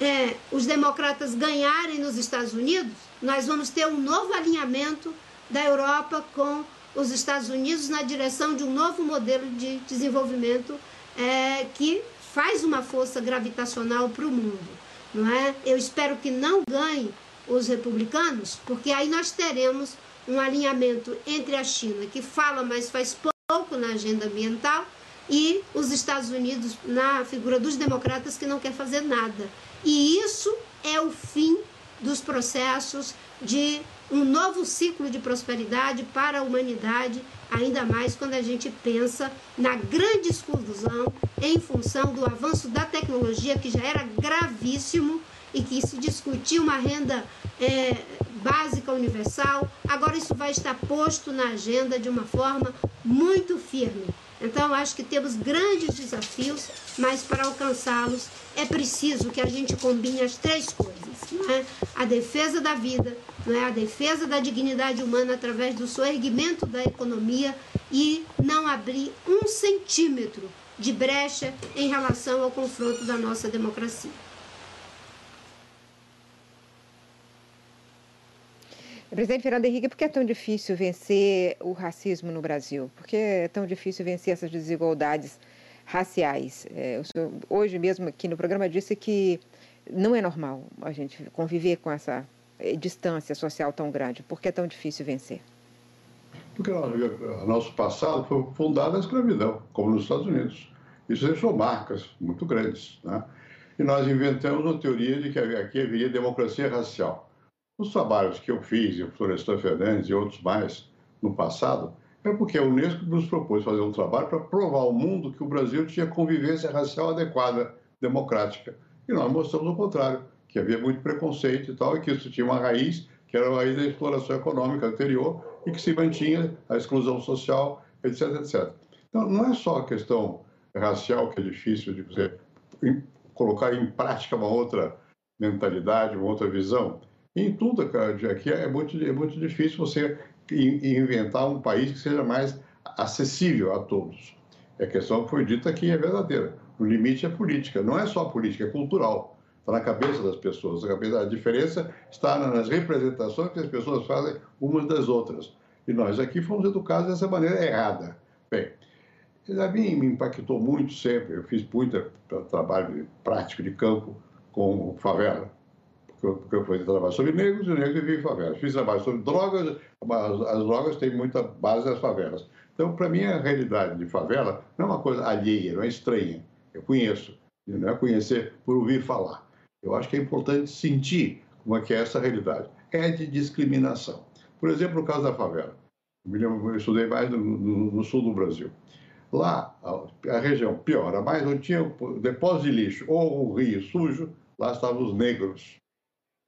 é, os democratas ganharem nos Estados Unidos, nós vamos ter um novo alinhamento da Europa com os Estados Unidos na direção de um novo modelo de desenvolvimento é, que faz uma força gravitacional para o mundo, não é? Eu espero que não ganhe os republicanos, porque aí nós teremos um alinhamento entre a China, que fala, mas faz pouco na agenda ambiental, e os Estados Unidos na figura dos democratas que não quer fazer nada. E isso é o fim dos processos de um novo ciclo de prosperidade para a humanidade, ainda mais quando a gente pensa na grande exclusão em função do avanço da tecnologia, que já era gravíssimo e que se discutia uma renda é, básica universal, agora isso vai estar posto na agenda de uma forma muito firme. Então, acho que temos grandes desafios, mas para alcançá-los é preciso que a gente combine as três coisas: é? a defesa da vida, é? a defesa da dignidade humana através do soerguimento da economia e não abrir um centímetro de brecha em relação ao confronto da nossa democracia. Presidente Fernando Henrique, por que é tão difícil vencer o racismo no Brasil? Por que é tão difícil vencer essas desigualdades raciais? É, senhor, hoje mesmo aqui no programa disse que não é normal a gente conviver com essa é, distância social tão grande. Por que é tão difícil vencer? Porque o nosso passado foi fundado na escravidão, como nos Estados Unidos. Isso deixou marcas muito grandes. Né? E nós inventamos uma teoria de que aqui haveria democracia racial. Os trabalhos que eu fiz, e o Florestan Fernandes e outros mais no passado, é porque a Unesco nos propôs fazer um trabalho para provar ao mundo que o Brasil tinha convivência racial adequada democrática. E nós mostramos o contrário, que havia muito preconceito e tal, e que isso tinha uma raiz, que era a raiz da exploração econômica anterior, e que se mantinha a exclusão social, etc, etc. Então, não é só a questão racial que é difícil de você colocar em prática uma outra mentalidade, uma outra visão. Em tudo aqui é muito, é muito difícil você inventar um país que seja mais acessível a todos. A questão que foi dita aqui é verdadeira. O limite é política, não é só política, é cultural. Está na cabeça das pessoas. A diferença está nas representações que as pessoas fazem umas das outras. E nós aqui fomos educados dessa maneira errada. Bem, a mim me impactou muito sempre. Eu fiz muito trabalho prático de campo com favela. Porque eu fui trabalhar sobre negros e negros viviam em favelas. Fiz trabalho sobre drogas, as, as drogas têm muita base nas favelas. Então, para mim, a realidade de favela não é uma coisa alheia, não é estranha. Eu conheço, não é conhecer por ouvir falar. Eu acho que é importante sentir como é que é essa realidade. É de discriminação. Por exemplo, no caso da favela. Eu estudei mais no, no, no sul do Brasil. Lá, a, a região pior, a mais onde tinha depósito de lixo ou o rio sujo, lá estavam os negros.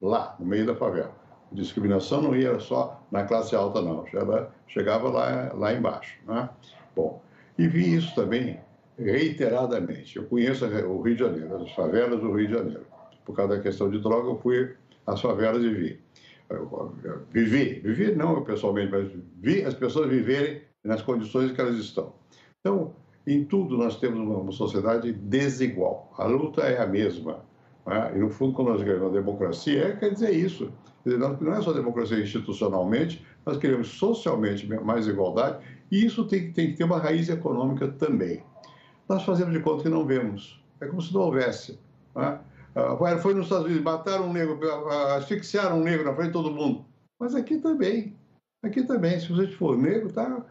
Lá, no meio da favela. A discriminação não ia só na classe alta, não. chegava lá, lá embaixo. Né? Bom, e vi isso também reiteradamente. Eu conheço o Rio de Janeiro, as favelas do Rio de Janeiro. Por causa da questão de droga, eu fui às favelas e vi. Vivi, vivi não eu pessoalmente, mas vi as pessoas viverem nas condições que elas estão. Então, em tudo nós temos uma sociedade desigual. A luta é a mesma. Né? E, no fundo, quando nós queremos democracia, é, quer dizer isso. Quer dizer, não é só democracia institucionalmente, nós queremos socialmente mais igualdade, e isso tem, tem que ter uma raiz econômica também. Nós fazemos de conta que não vemos. É como se não houvesse. Né? Ah, foi nos Estados Unidos, mataram um negro, asfixiaram um negro na frente de todo mundo. Mas aqui também. Aqui também, se você for negro, tá,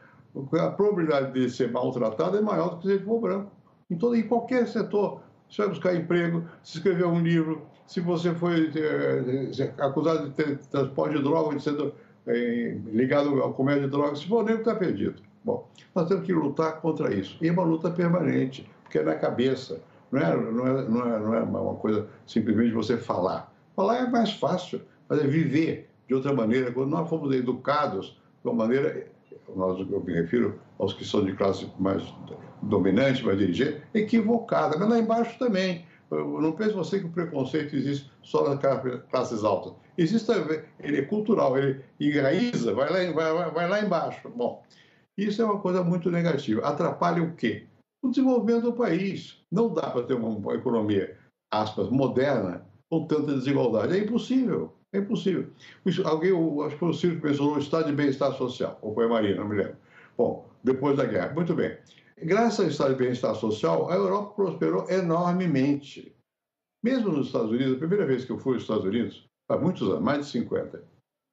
a probabilidade de ser maltratado é maior do que se for branco. Em, todo, em qualquer setor. Você vai buscar emprego, se escrever um livro, se você foi é, acusado de ter transporte de droga, de ser é, ligado ao comércio de drogas, se for negro, está perdido. Bom, nós temos que lutar contra isso. E é uma luta permanente, porque é na cabeça. Não é, não é, não é, não é uma coisa simplesmente você falar. Falar é mais fácil, mas é viver de outra maneira. Quando nós fomos educados de uma maneira, nós, eu me refiro aos que são de classe mais dominante, mais dirigente, equivocada. Mas lá embaixo também. Eu não pense você que o preconceito existe só nas classes altas. Existe também, ele é cultural, ele enraiza, vai lá, vai, vai lá embaixo. Bom, isso é uma coisa muito negativa. Atrapalha o quê? O desenvolvimento do país. Não dá para ter uma economia, aspas, moderna com tanta desigualdade. É impossível. É impossível. Alguém, acho que o Ciro que mencionou o estado de bem-estar social, ou foi a Maria, não me lembro. Bom, depois da guerra. Muito bem. Graças ao estado de bem-estar social, a Europa prosperou enormemente. Mesmo nos Estados Unidos, a primeira vez que eu fui aos Estados Unidos, há muitos anos, mais de 50,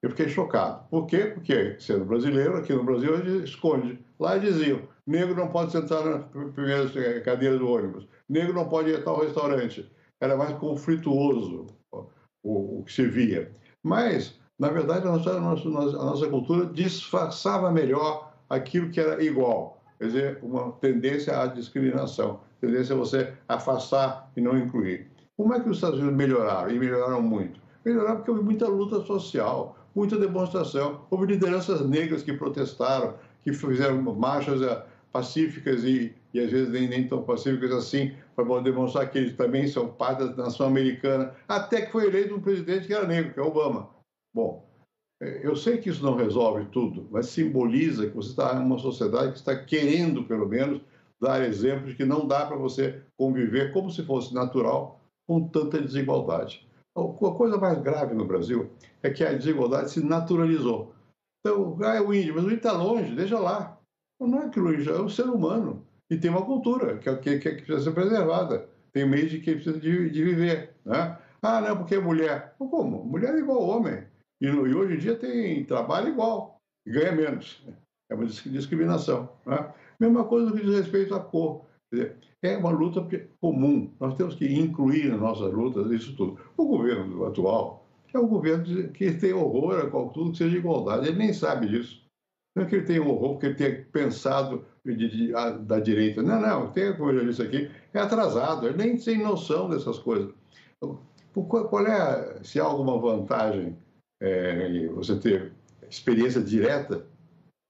eu fiquei chocado. Por quê? Porque, sendo brasileiro, aqui no Brasil, a esconde. Lá diziam, negro não pode sentar na primeira cadeira do ônibus, negro não pode ir a tal restaurante. Era mais conflituoso o, o que se via. Mas, na verdade, a nossa, a nossa cultura disfarçava melhor aquilo que era igual. Quer dizer, uma tendência à discriminação, tendência a você afastar e não incluir. Como é que os Estados Unidos melhoraram? E melhoraram muito. Melhoraram porque houve muita luta social, muita demonstração. Houve lideranças negras que protestaram, que fizeram marchas eh, pacíficas e, e às vezes nem, nem tão pacíficas assim, para demonstrar que eles também são parte da nação americana, até que foi eleito um presidente que era negro, que é Obama. Bom, eu sei que isso não resolve tudo, mas simboliza que você está em uma sociedade que está querendo, pelo menos, dar exemplos que não dá para você conviver como se fosse natural com tanta desigualdade. A coisa mais grave no Brasil é que a desigualdade se naturalizou. Então, ah, é o índio, mas o índio está longe, deixa lá. Não é que o índio é o ser humano. E tem uma cultura que, que, que precisa ser preservada. Tem meios de que precisa de, de viver. Né? Ah, não, porque é mulher. Como? Mulher é igual homem. E, e, hoje em dia tem trabalho igual e ganha menos. É uma discriminação. Né? Mesma coisa no que diz respeito à cor. Dizer, é uma luta comum. Nós temos que incluir nas nossas lutas isso tudo. O governo atual é um governo que tem horror a tudo que seja igualdade. Ele nem sabe disso. Não é que ele tem horror porque ele tenha pensado de, de, a, da direita. Não, não, tem, como eu já disse aqui, é atrasado, ele nem tem noção dessas coisas. Qual, qual é, se há alguma vantagem é, você ter experiência direta,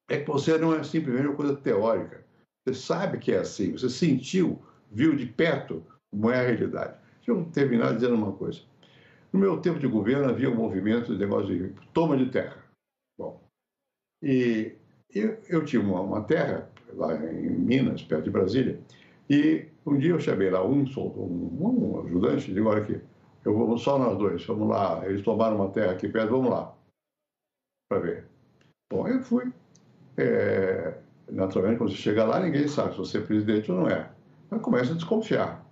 é que você não é simplesmente uma coisa teórica. Você sabe que é assim, você sentiu, viu de perto como é a realidade. Deixa eu terminar dizendo uma coisa. No meu tempo de governo havia um movimento de negócio de toma de terra. Bom, e eu, eu tinha uma, uma, terra lá em Minas, perto de Brasília, e um dia eu chamei lá um, um, um ajudante e digo, olha aqui, eu vou só nós dois, vamos lá, eles tomaram uma terra aqui perto, vamos lá, para ver. Bom, eu fui. É, naturalmente, quando você chega lá, ninguém sabe se você é presidente ou não é. Mas começa a desconfiar.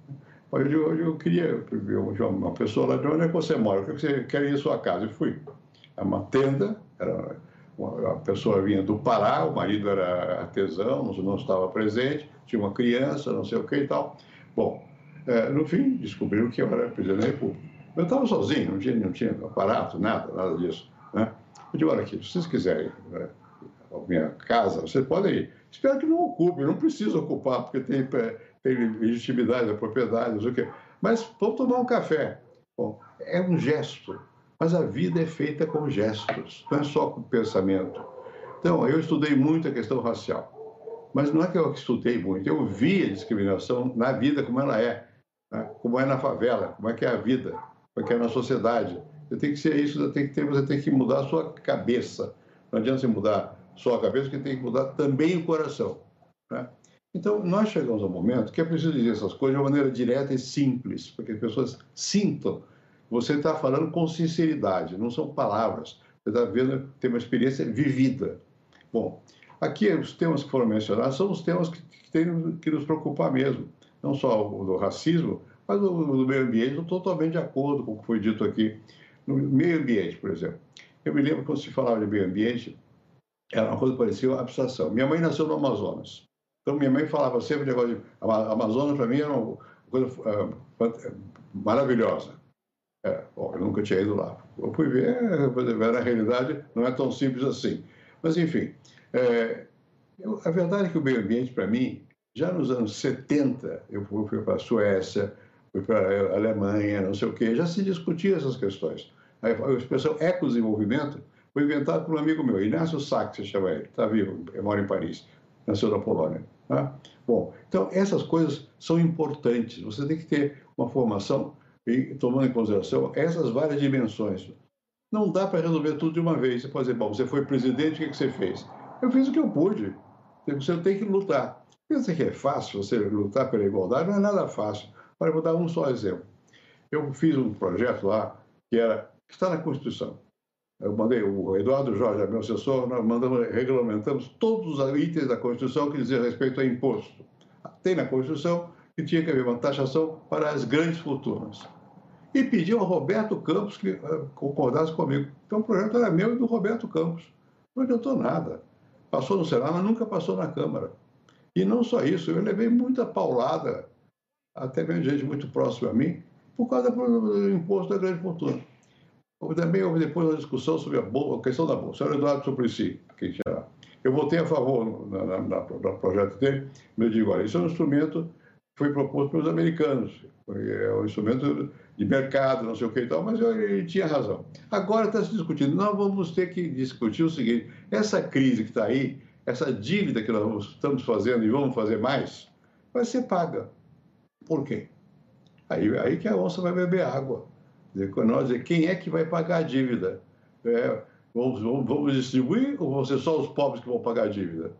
Eu, eu, eu queria ver uma pessoa lá de onde é que você mora, o que você quer ir à sua casa? E fui. É uma tenda, era uma, a pessoa vinha do Pará, o marido era artesão, não estava presente, tinha uma criança, não sei o que e tal. Bom, é, no fim, descobriram que eu era presidente da República. Eu estava sozinho, não tinha, não tinha aparato, nada, nada disso. Né? Eu digo, olha aqui, se vocês quiserem né, a minha casa, vocês podem ir. Espero que não ocupe, não precisa ocupar, porque tem, tem legitimidade da propriedade, não sei o quê. Mas vamos tomar um café. Bom, é um gesto, mas a vida é feita com gestos, não é só com pensamento. Então, eu estudei muito a questão racial, mas não é que eu estudei muito, eu vi a discriminação na vida como ela é, né? como é na favela, como é que é a vida, como é que é na sociedade. Você tem que ser isso, você tem que, ter, você tem que mudar a sua cabeça. Não adianta você mudar só a cabeça, que tem que mudar também o coração. Né? Então, nós chegamos ao momento que é preciso dizer essas coisas de uma maneira direta e simples, para que as pessoas sintam. Você está falando com sinceridade, não são palavras. Você está vendo, tem uma experiência vivida. Bom, aqui os temas que foram mencionados são os temas que, que que nos preocupar mesmo. Não só do racismo, mas o do meio ambiente, estou totalmente de acordo com o que foi dito aqui. No meio ambiente, por exemplo. Eu me lembro quando se falava de meio ambiente, era uma coisa que parecia uma abstração. Minha mãe nasceu no Amazonas. Então, minha mãe falava sempre o negócio de. Amazonas, para mim, era uma coisa uh, maravilhosa. É, bom, eu nunca tinha ido lá. Eu fui ver, na realidade, não é tão simples assim. Mas, enfim, é, eu, a verdade é que o meio ambiente, para mim, já nos anos 70, eu fui, para a Suécia, fui para a Alemanha, não sei o quê, já se discutia essas questões. A expressão ecodesenvolvimento foi inventada por um amigo meu, Inácio Sachs, se chama ele, está vivo, mora em Paris, nasceu na Polônia. Tá? Bom, então essas coisas são importantes. Você tem que ter uma formação e tomando em consideração essas várias dimensões. Não dá para resolver tudo de uma vez. Você pode dizer, bom, você foi presidente, o que você fez? Eu fiz o que eu pude. Você tem que lutar. Pensa que é fácil você lutar pela igualdade? Não é nada fácil. Olha, vou dar um só exemplo. Eu fiz um projeto lá que era que está na Constituição. Eu mandei o Eduardo Jorge, meu assessor, nós mandamos, regulamentamos todos os itens da Constituição que dizem respeito a imposto. Tem na Constituição que tinha que haver uma taxação para as grandes fortunas. E pedi ao Roberto Campos que uh, concordasse comigo. Então o projeto era meu e do Roberto Campos. Não adiantou nada. Passou no Senado, mas nunca passou na Câmara. E não só isso, eu levei muita paulada, até mesmo gente muito próxima a mim, por causa do imposto da grande fortuna. Também houve depois uma discussão sobre a, bolsa, a questão da bolsa. O senhor Eduardo Suplicy, que já... Eu votei a favor no projeto dele, mas eu digo, olha, isso é um instrumento que foi proposto pelos americanos. É um instrumento de mercado, não sei o que e tal, mas ele tinha razão. Agora está se discutindo, nós vamos ter que discutir o seguinte, essa crise que está aí, essa dívida que nós estamos fazendo e vamos fazer mais, vai ser paga. Por quê? Aí, aí que a onça vai beber água nós quem é que vai pagar a dívida? É, vamos, vamos, distribuir ou vão ser só os pobres que vão pagar a dívida?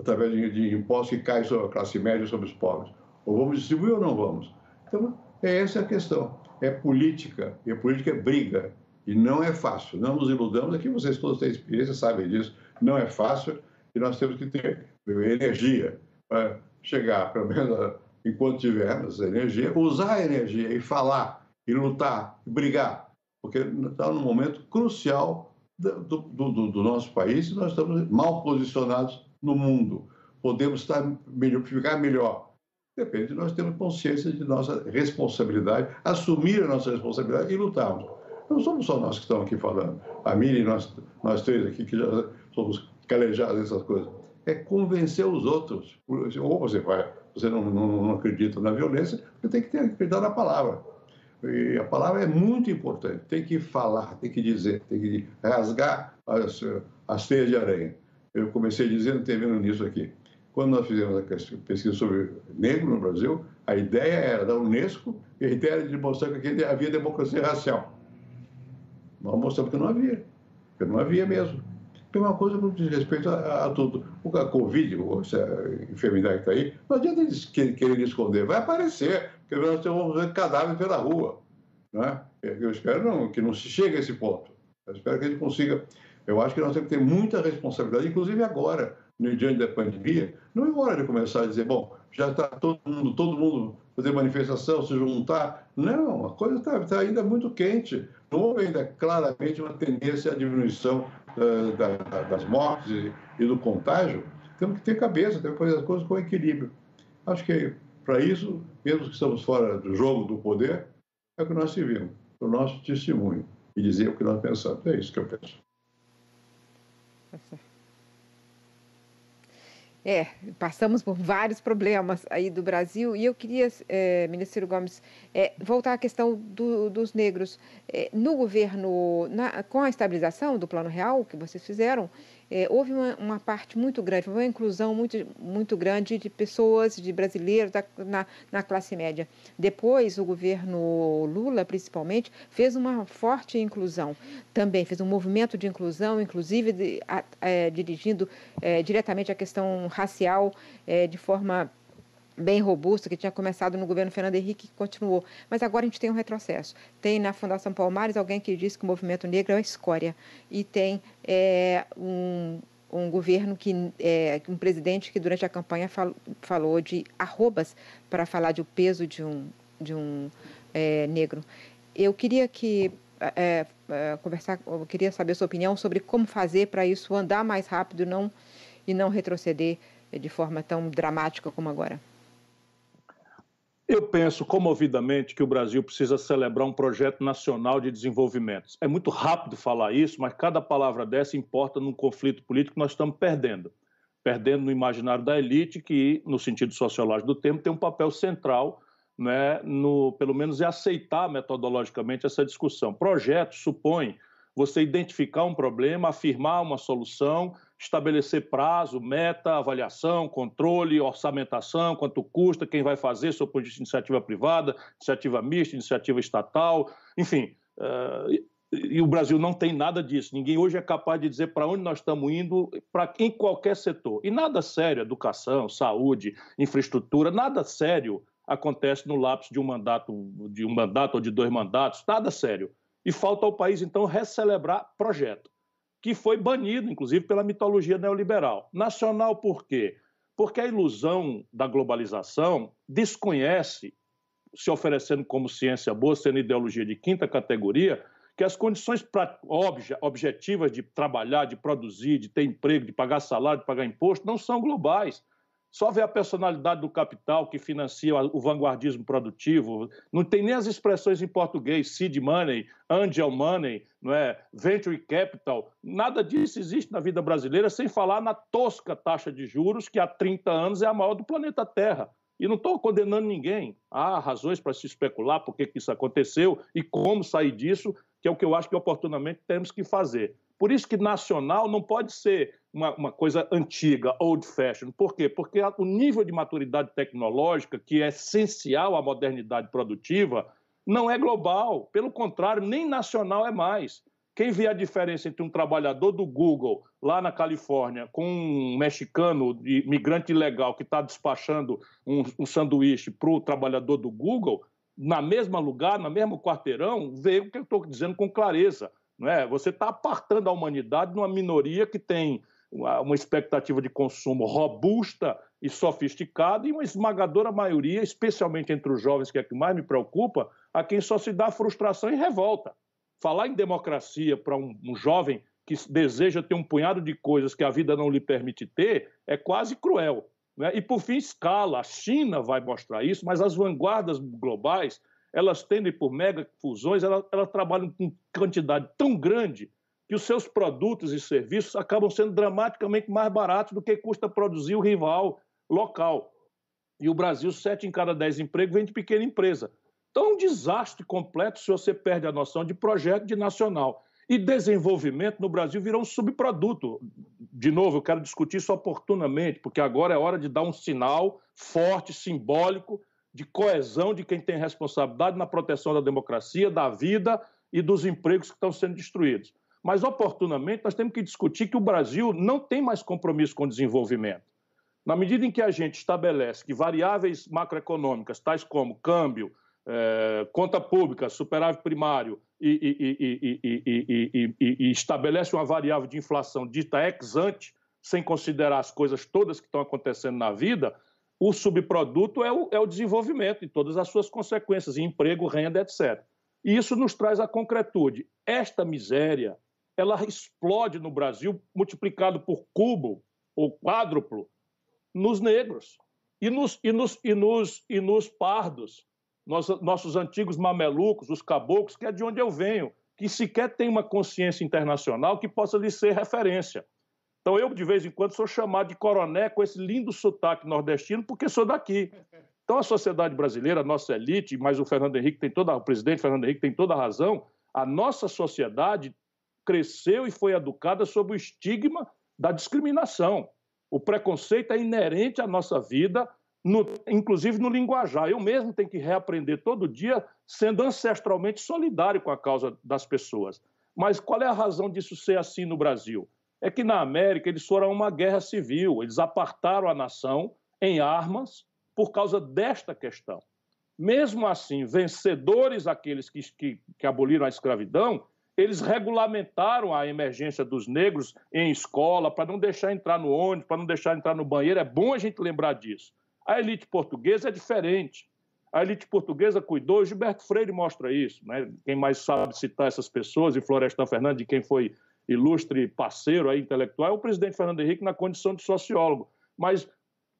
Através de, de impostos que caem sobre a classe média sobre os pobres. Ou vamos distribuir ou não vamos? Então, é essa a questão. É política, e a política é briga. E não é fácil. Não nos iludamos, aqui vocês todos têm experiência, sabem disso. Não é fácil e nós temos que ter energia para chegar, pelo menos enquanto tivermos energia, usar a energia e falar e lutar, e brigar, porque está num momento crucial do, do, do, nosso país e nós estamos mal posicionados no mundo. Podemos estar melhor, ficar melhor. Depende de nós termos consciência de nossa responsabilidade, assumir a nossa responsabilidade e lutarmos. Não somos só nós que estamos aqui falando. A Miriam nós, nós três aqui, que já somos calejados dessas coisas. é convencer os outros. Ou você vai, você não, não, não acredita na violência, você tem que ter, acreditar na palavra. E a palavra é muito importante. Tem que falar, tem que dizer, tem que rasgar as, as teias de aranha. Eu comecei dizendo, terminando nisso aqui. Quando nós fizemos a pesquisa sobre negro no Brasil, a ideia era da Unesco e a ideia era de mostrar que havia democracia racial. Nós mostramos que não havia, que não havia mesmo. Mesma coisa no diz respeito a, a, tudo. O, Covid, essa enfermidade que está aí, não adianta eles querer esconder, vai aparecer, porque nós temos cadáver pela rua. Né? Eu espero não, que não se chegue a esse ponto. Eu espero que a gente consiga. Eu acho que nós temos que ter muita responsabilidade, inclusive agora, no diante da pandemia, não é hora de começar a dizer, bom, já está todo mundo, todo mundo fazer manifestação, se juntar. Não, a coisa está tá ainda muito quente. Não houve ainda claramente uma tendência à diminuição da, das mortes e, e, do contágio. Temos que ter cabeça, temos que fazer as coisas com equilíbrio. Acho que para isso, mesmo que estamos fora do jogo do poder, é o que nós servimos, o nosso testemunho e dizer o que nós pensamos. É isso que eu penso. É, passamos por vários problemas aí do Brasil e eu queria, é, ministro Gomes, é, voltar à questão do, dos negros. É, no governo, na, com a estabilização do Plano Real que vocês fizeram, é, houve uma, uma, parte muito grande, uma inclusão muito, muito grande de pessoas, de brasileiros da, na, na, classe média. Depois, o governo Lula, principalmente, fez uma forte inclusão também, fez um movimento de inclusão, inclusive de, a, é, dirigindo é, diretamente a questão racial é, de forma bem robusto, que tinha começado no governo Fernando Henrique e continuou. Mas agora a gente tem um retrocesso. Tem na Fundação Palmares alguém que diz que o movimento negro é a escória. E tem é, um, um governo que é, um presidente que durante a campanha fal, falou de arrobas para falar de o peso de um de um é, negro. Eu queria que é, é, conversar, eu queria saber a sua opinião sobre como fazer para isso andar mais rápido, não e não retroceder de forma tão dramática como agora. Eu penso comovidamente que o Brasil precisa celebrar um projeto nacional de desenvolvimento. É muito rápido falar isso, mas cada palavra dessa importa num conflito político que nós estamos perdendo. Perdendo no imaginário da elite, que, no sentido sociológico do tempo, tem um papel central, né, no, pelo menos, é aceitar metodologicamente essa discussão. Projeto supõe você identificar um problema, afirmar uma solução, estabelecer prazo, meta, avaliação, controle, orçamentação, quanto custa, quem vai fazer, sob ponto de iniciativa privada, iniciativa mista, iniciativa estatal, enfim. Uh, e o Brasil não tem nada disso. Ninguém hoje é capaz de dizer para onde nós estamos indo pra, em qualquer setor. E nada sério, educação, saúde, infraestrutura, nada sério acontece no lapso de um mandato, de um mandato ou de dois mandatos, nada sério. E falta ao país, então, recelebrar projeto, que foi banido, inclusive, pela mitologia neoliberal. Nacional por quê? Porque a ilusão da globalização desconhece, se oferecendo como ciência boa, sendo ideologia de quinta categoria, que as condições objetivas de trabalhar, de produzir, de ter emprego, de pagar salário, de pagar imposto, não são globais. Só vê a personalidade do capital que financia o vanguardismo produtivo. Não tem nem as expressões em português, seed money, angel money, não é? venture capital. Nada disso existe na vida brasileira, sem falar na tosca taxa de juros, que há 30 anos é a maior do planeta Terra. E não estou condenando ninguém. Há razões para se especular por que isso aconteceu e como sair disso, que é o que eu acho que oportunamente temos que fazer. Por isso que nacional não pode ser uma, uma coisa antiga, old fashion. Por quê? Porque o nível de maturidade tecnológica, que é essencial à modernidade produtiva, não é global. Pelo contrário, nem nacional é mais. Quem vê a diferença entre um trabalhador do Google lá na Califórnia com um mexicano, imigrante ilegal, que está despachando um, um sanduíche para o trabalhador do Google, na mesma lugar, no mesmo quarteirão, vê o que eu estou dizendo com clareza. Não é? Você está apartando a humanidade de uma minoria que tem uma expectativa de consumo robusta e sofisticada e uma esmagadora maioria, especialmente entre os jovens, que é que mais me preocupa, a quem só se dá frustração e revolta. Falar em democracia para um, um jovem que deseja ter um punhado de coisas que a vida não lhe permite ter é quase cruel. Né? E, por fim, escala. A China vai mostrar isso, mas as vanguardas globais elas tendem por mega fusões, elas, elas trabalham com quantidade tão grande que os seus produtos e serviços acabam sendo dramaticamente mais baratos do que custa produzir o rival local. E o Brasil, sete em cada dez empregos vem de pequena empresa. Então, é um desastre completo se você perde a noção de projeto de nacional. E desenvolvimento no Brasil virou um subproduto. De novo, eu quero discutir isso oportunamente, porque agora é hora de dar um sinal forte, simbólico, de coesão de quem tem responsabilidade na proteção da democracia, da vida e dos empregos que estão sendo destruídos. Mas, oportunamente, nós temos que discutir que o Brasil não tem mais compromisso com o desenvolvimento. Na medida em que a gente estabelece que variáveis macroeconômicas, tais como câmbio, eh, conta pública, superávit primário, e, e, e, e, estabelece uma variável de inflação dita ex ante, sem considerar as coisas todas que estão acontecendo na vida, o subproduto é o, é o desenvolvimento e todas as suas consequências, emprego, renda, etc. E isso nos traz a concretude. Esta miséria, ela explode no Brasil, multiplicado por cubo ou quádruplo, nos negros e nos, e nos, e nos, e nos pardos, nossos antigos mamelucos, os caboclos, que é de onde eu venho, que sequer tem uma consciência internacional que possa lhe ser referência. Então eu, de vez em quando, sou chamado de coroné com esse lindo sotaque nordestino, porque sou daqui. Então a sociedade brasileira, a nossa elite, mas o Fernando Henrique tem toda, o presidente Fernando Henrique tem toda a razão, a nossa sociedade cresceu e foi educada sob o estigma da discriminação. O preconceito é inerente à nossa vida, no, inclusive no linguajar. Eu mesmo tenho que reaprender todo dia, sendo ancestralmente solidário com a causa das pessoas. Mas qual é a razão disso ser assim no Brasil? É que na América eles foram a uma guerra civil, eles apartaram a nação em armas por causa desta questão. Mesmo assim, vencedores aqueles que, que, que aboliram a escravidão, eles regulamentaram a emergência dos negros em escola, para não deixar entrar no ônibus, para não deixar entrar no banheiro. É bom a gente lembrar disso. A elite portuguesa é diferente. A elite portuguesa cuidou, Gilberto Freire mostra isso. Né? Quem mais sabe citar essas pessoas, e Florestan Fernandes, de quem foi ilustre parceiro aí, intelectual, é o presidente Fernando Henrique na condição de sociólogo. Mas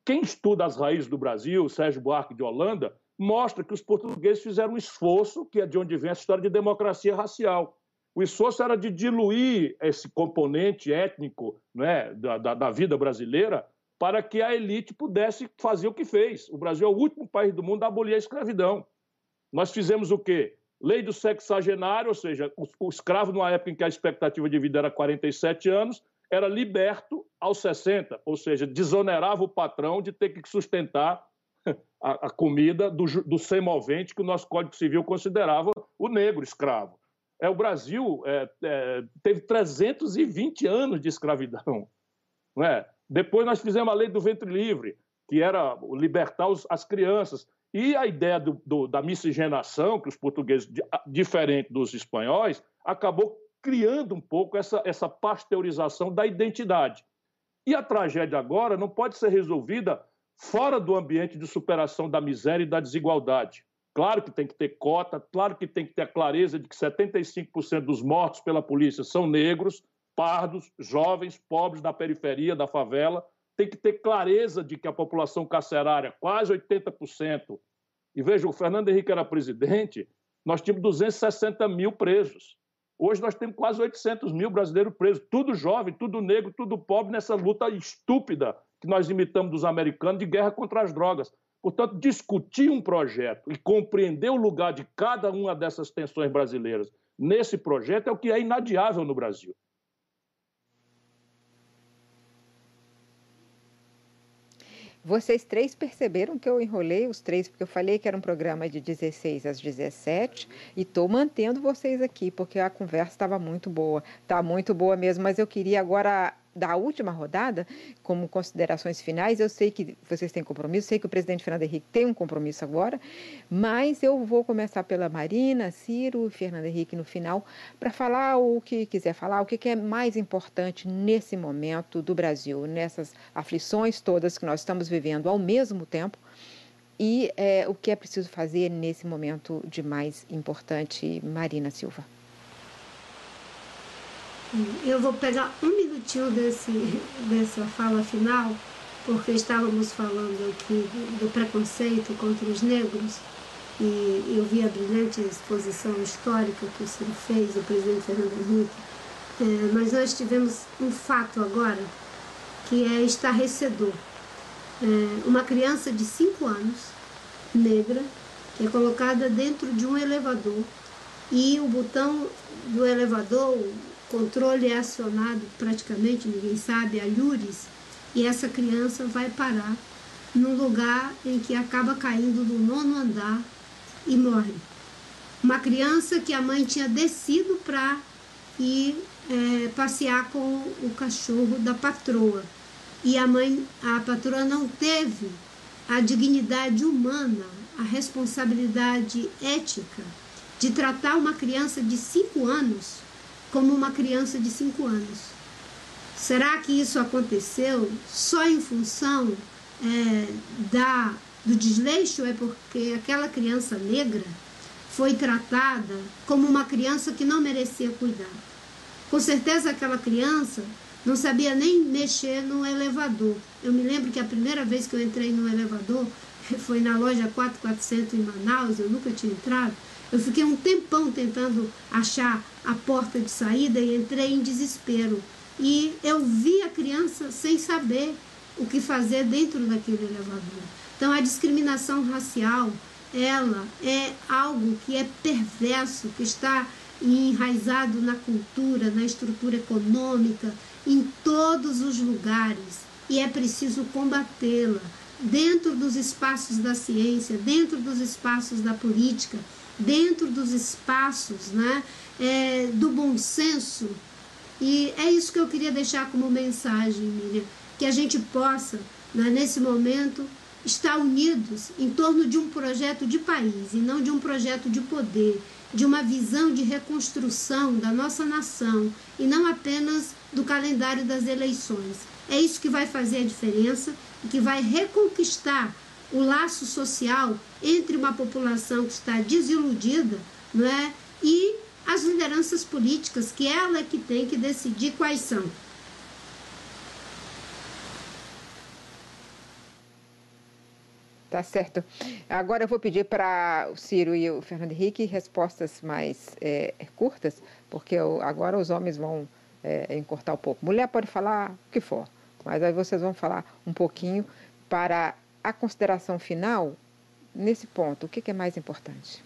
quem estuda as raízes do Brasil, Sérgio Buarque de Holanda, mostra que os portugueses fizeram um esforço, que é de onde vem essa história de democracia racial. O esforço era de diluir esse componente étnico né, da, da, da vida brasileira para que a elite pudesse fazer o que fez. O Brasil é o último país do mundo a abolir a escravidão. Nós fizemos o quê? Lei do sexagenário, ou seja, o, o escravo, numa época em que a expectativa de vida era 47 anos, era liberto aos 60, ou seja, desonerava o patrão de ter que sustentar a, a comida do, do semovente que o nosso Código Civil considerava o negro escravo. É, o Brasil é, é, teve 320 anos de escravidão. Não é? Depois nós fizemos a lei do ventre livre, que era libertar os, as crianças. E a ideia do, do, da miscigenação, que os portugueses, diferente dos espanhóis, acabou criando um pouco essa, essa pasteurização da identidade. E a tragédia agora não pode ser resolvida fora do ambiente de superação da miséria e da desigualdade. Claro que tem que ter cota, claro que tem que ter a clareza de que 75% dos mortos pela polícia são negros, pardos, jovens, pobres da periferia, da favela. Tem que ter clareza de que a população carcerária, quase 80%, e veja, o Fernando Henrique era presidente, nós tínhamos 260 mil presos. Hoje nós temos quase 800 mil brasileiros presos, tudo jovem, tudo negro, tudo pobre nessa luta estúpida que nós imitamos dos americanos de guerra contra as drogas. Portanto, discutir um projeto e compreender o lugar de cada uma dessas tensões brasileiras nesse projeto é o que é inadiável no Brasil. Vocês três perceberam que eu enrolei os três, porque eu falei que era um programa de 16 às 17 e estou mantendo vocês aqui, porque a conversa estava muito boa. Está muito boa mesmo, mas eu queria agora da última rodada, como considerações finais, eu sei que vocês têm compromisso, sei que o presidente Fernando Henrique tem um compromisso agora, mas eu vou começar pela Marina, Ciro e Fernando Henrique no final, para falar o que quiser falar, o que é mais importante nesse momento do Brasil, nessas aflições todas que nós estamos vivendo ao mesmo tempo, e é, o que é preciso fazer nesse momento de mais importante, Marina Silva. Eu vou pegar um minutinho desse, dessa fala final, porque estávamos falando aqui do, preconceito contra os negros, e eu vi a brilhante exposição histórica que o senhor fez, o presidente Fernando Henrique, é, mas nós tivemos um fato agora que é estarrecedor. É, uma criança de 5 anos, negra, é colocada dentro de um elevador e o botão do elevador, controle é acionado praticamente, ninguém sabe, a lures, e essa criança vai parar num lugar em que acaba caindo do nono andar e morre. Uma criança que a mãe tinha descido para ir é, passear com o cachorro da patroa. E a mãe, a patroa não teve a dignidade humana, a responsabilidade ética de tratar uma criança de 5 anos como uma criança de 5 anos. Será que isso aconteceu só em função é, da, do desleixo? É porque aquela criança negra foi tratada como uma criança que não merecia cuidar. Com certeza aquela criança não sabia nem mexer no elevador. Eu me lembro que a primeira vez que eu entrei no elevador foi na loja 4400 em Manaus, eu nunca tinha entrado. Eu fiquei um tempão tentando achar a porta de saída e entrei em desespero. E eu vi a criança sem saber o que fazer dentro daquele elevador. Então a discriminação racial, ela é algo que é perverso, que está enraizado na cultura, na estrutura econômica, em todos os lugares. E é preciso combatê-la dentro dos espaços da ciência, dentro dos espaços da política, dentro dos espaços né, é, do bom senso. E é isso que eu queria deixar como mensagem, Miriam, que a gente possa, né, nesse momento, estar unidos em torno de um projeto de país e não de um projeto de poder, de uma visão de reconstrução da nossa nação e não apenas do calendário das eleições. É isso que vai fazer a diferença e que vai reconquistar o laço social entre uma população que está desiludida não é? e as lideranças políticas, que ela é que tem que decidir quais são. Tá certo. Agora eu vou pedir para o Ciro e o Fernando Henrique respostas mais é, curtas, porque eu, agora os homens vão é, encurtar um pouco. Mulher pode falar o que for, mas aí vocês vão falar um pouquinho para a consideração final nesse ponto. O que, é mais importante?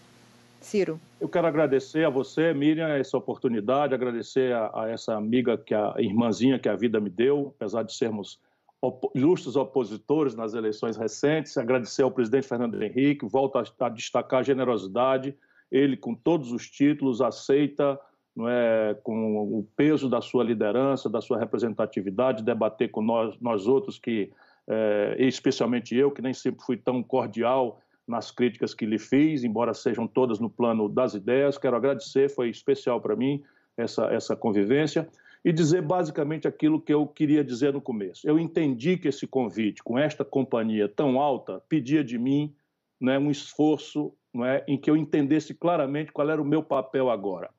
Ciro. Eu quero agradecer a você, Miriam, essa oportunidade, agradecer a, a essa amiga, que a irmãzinha que a vida me deu, apesar de sermos op opositores nas eleições recentes, agradecer ao presidente Fernando Henrique, volto a, a destacar a generosidade, ele com todos os títulos aceita não é, com o peso da sua liderança, da sua representatividade, debater com nós, nós outros que, é, especialmente eu, que nem sempre fui tão cordial nas críticas que lhe fiz, embora sejam todas no plano das ideias. Quero agradecer, foi especial para mim essa, essa convivência e dizer basicamente aquilo que eu queria dizer no começo. Eu entendi que esse convite, com esta companhia tão alta, pedia de mim né, um esforço não é, em que eu entendesse claramente qual era o meu papel agora.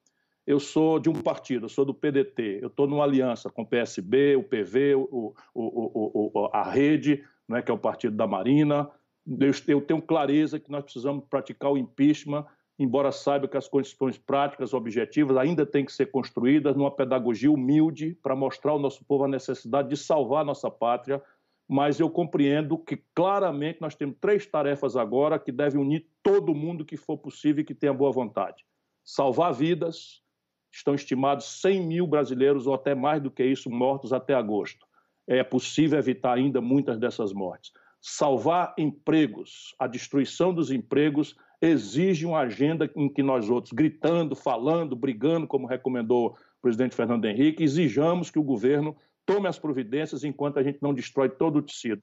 Eu sou de um partido, eu sou do PDT, eu estou numa aliança com o PSB, o PV, o, o, o, a Rede, não é, que é o partido da Marina. Eu, eu tenho clareza que nós precisamos praticar o impeachment embora saiba que as condições práticas objetivas ainda têm que ser construídas numa pedagogia humilde para mostrar ao nosso povo a necessidade de salvar a nossa pátria, mas eu compreendo que claramente nós temos três tarefas agora que devem unir todo mundo que for possível e que tenha boa vontade. Salvar vidas, estão estimados 100 mil brasileiros ou até mais do que isso mortos até agosto. É possível evitar ainda muitas dessas mortes. Salvar empregos, a destruição dos empregos exige uma agenda em que nós outros, gritando, falando, brigando, como recomendou o presidente Fernando Henrique, exijamos que o governo tome as providências enquanto a gente não destrói todo o tecido.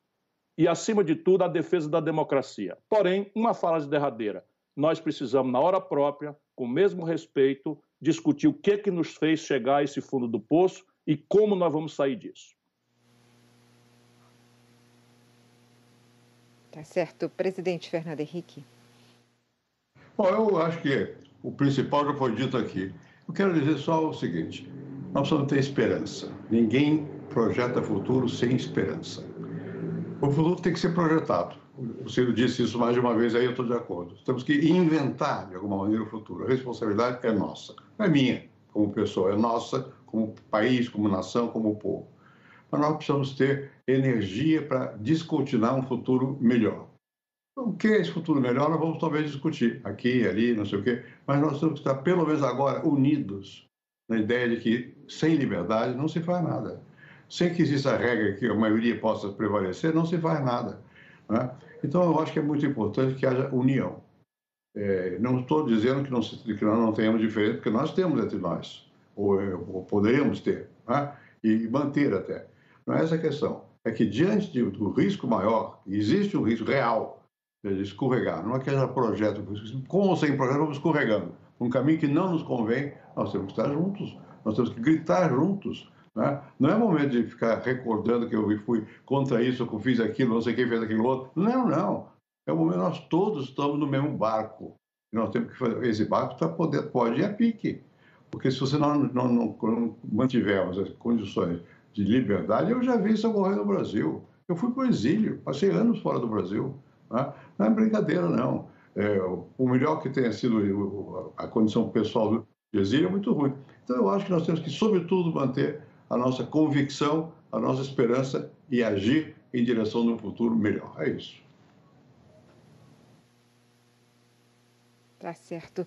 E, acima de tudo, a defesa da democracia. Porém, uma frase derradeira. Nós precisamos, na hora própria, com o mesmo respeito, discutir o que, que nos fez chegar a esse fundo do poço e como nós vamos sair disso. Tá certo. Presidente Fernando Henrique. Bom, eu acho que o principal já foi dito aqui. Eu quero dizer só o seguinte: nós precisamos ter esperança. Ninguém projeta futuro sem esperança. O futuro tem que ser projetado. O Ciro disse isso mais de uma vez, aí eu estou de acordo. Temos que inventar, de alguma maneira, o futuro. A responsabilidade é nossa, não é minha, como pessoa, é nossa como país, como nação, como povo. Mas nós precisamos ter energia para descontinuar um futuro melhor. O que é esse futuro melhor? Nós vamos talvez discutir aqui, ali, não sei o quê, mas nós temos que estar, pelo menos agora, unidos na ideia de que sem liberdade não se faz nada. Sem que exista a regra que a maioria possa prevalecer, não se faz nada. Né? Então, eu acho que é muito importante que haja união. É, não estou dizendo que, não, que nós não tenhamos diferença, porque nós temos entre nós, ou, ou poderíamos ter, né? e manter até. Não é essa a questão. É que, diante de, do risco maior, existe um risco real de escorregar. Não é que haja projeto, com ou sem projeto, vamos escorregando. Um caminho que não nos convém, nós temos que estar juntos, nós temos que gritar juntos. Né? Não é momento de ficar recordando que eu fui contra isso, que eu fiz aquilo, não sei quem fez aquilo outro. Não, não. É o momento nós todos estamos no mesmo barco. E nós temos que fazer esse barco para poder pode ir a pique. Porque se você não, não, não, não mantivermos as condições de liberdade, eu já vi isso ocorrer no Brasil. Eu fui para o exílio, passei anos fora do Brasil. Né? Não é brincadeira, não. É, o melhor que tenha sido a condição pessoal do exílio é muito ruim. Então, eu acho que nós temos que, sobretudo, manter a nossa convicção, a nossa esperança e agir em direção de um futuro melhor. É isso. Tá certo.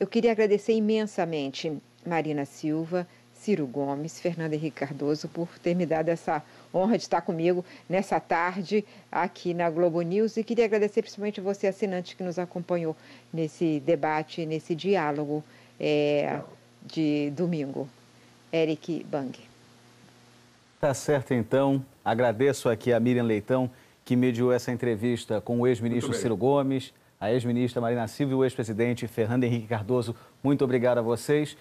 Eu queria agradecer imensamente Marina Silva, Ciro Gomes, Fernando Henrique Cardoso, por ter me dado essa honra de estar comigo nessa tarde aqui na Globo News. E queria agradecer principalmente você, assinante, que nos acompanhou nesse debate, nesse diálogo é, de domingo. Eric Bang. Tá certo, então. Agradeço aqui a Miriam Leitão, que mediou essa entrevista com o ex-ministro Ciro Gomes, a ex-ministra Marina Silva e o ex-presidente Fernando Henrique Cardoso. Muito obrigado a vocês.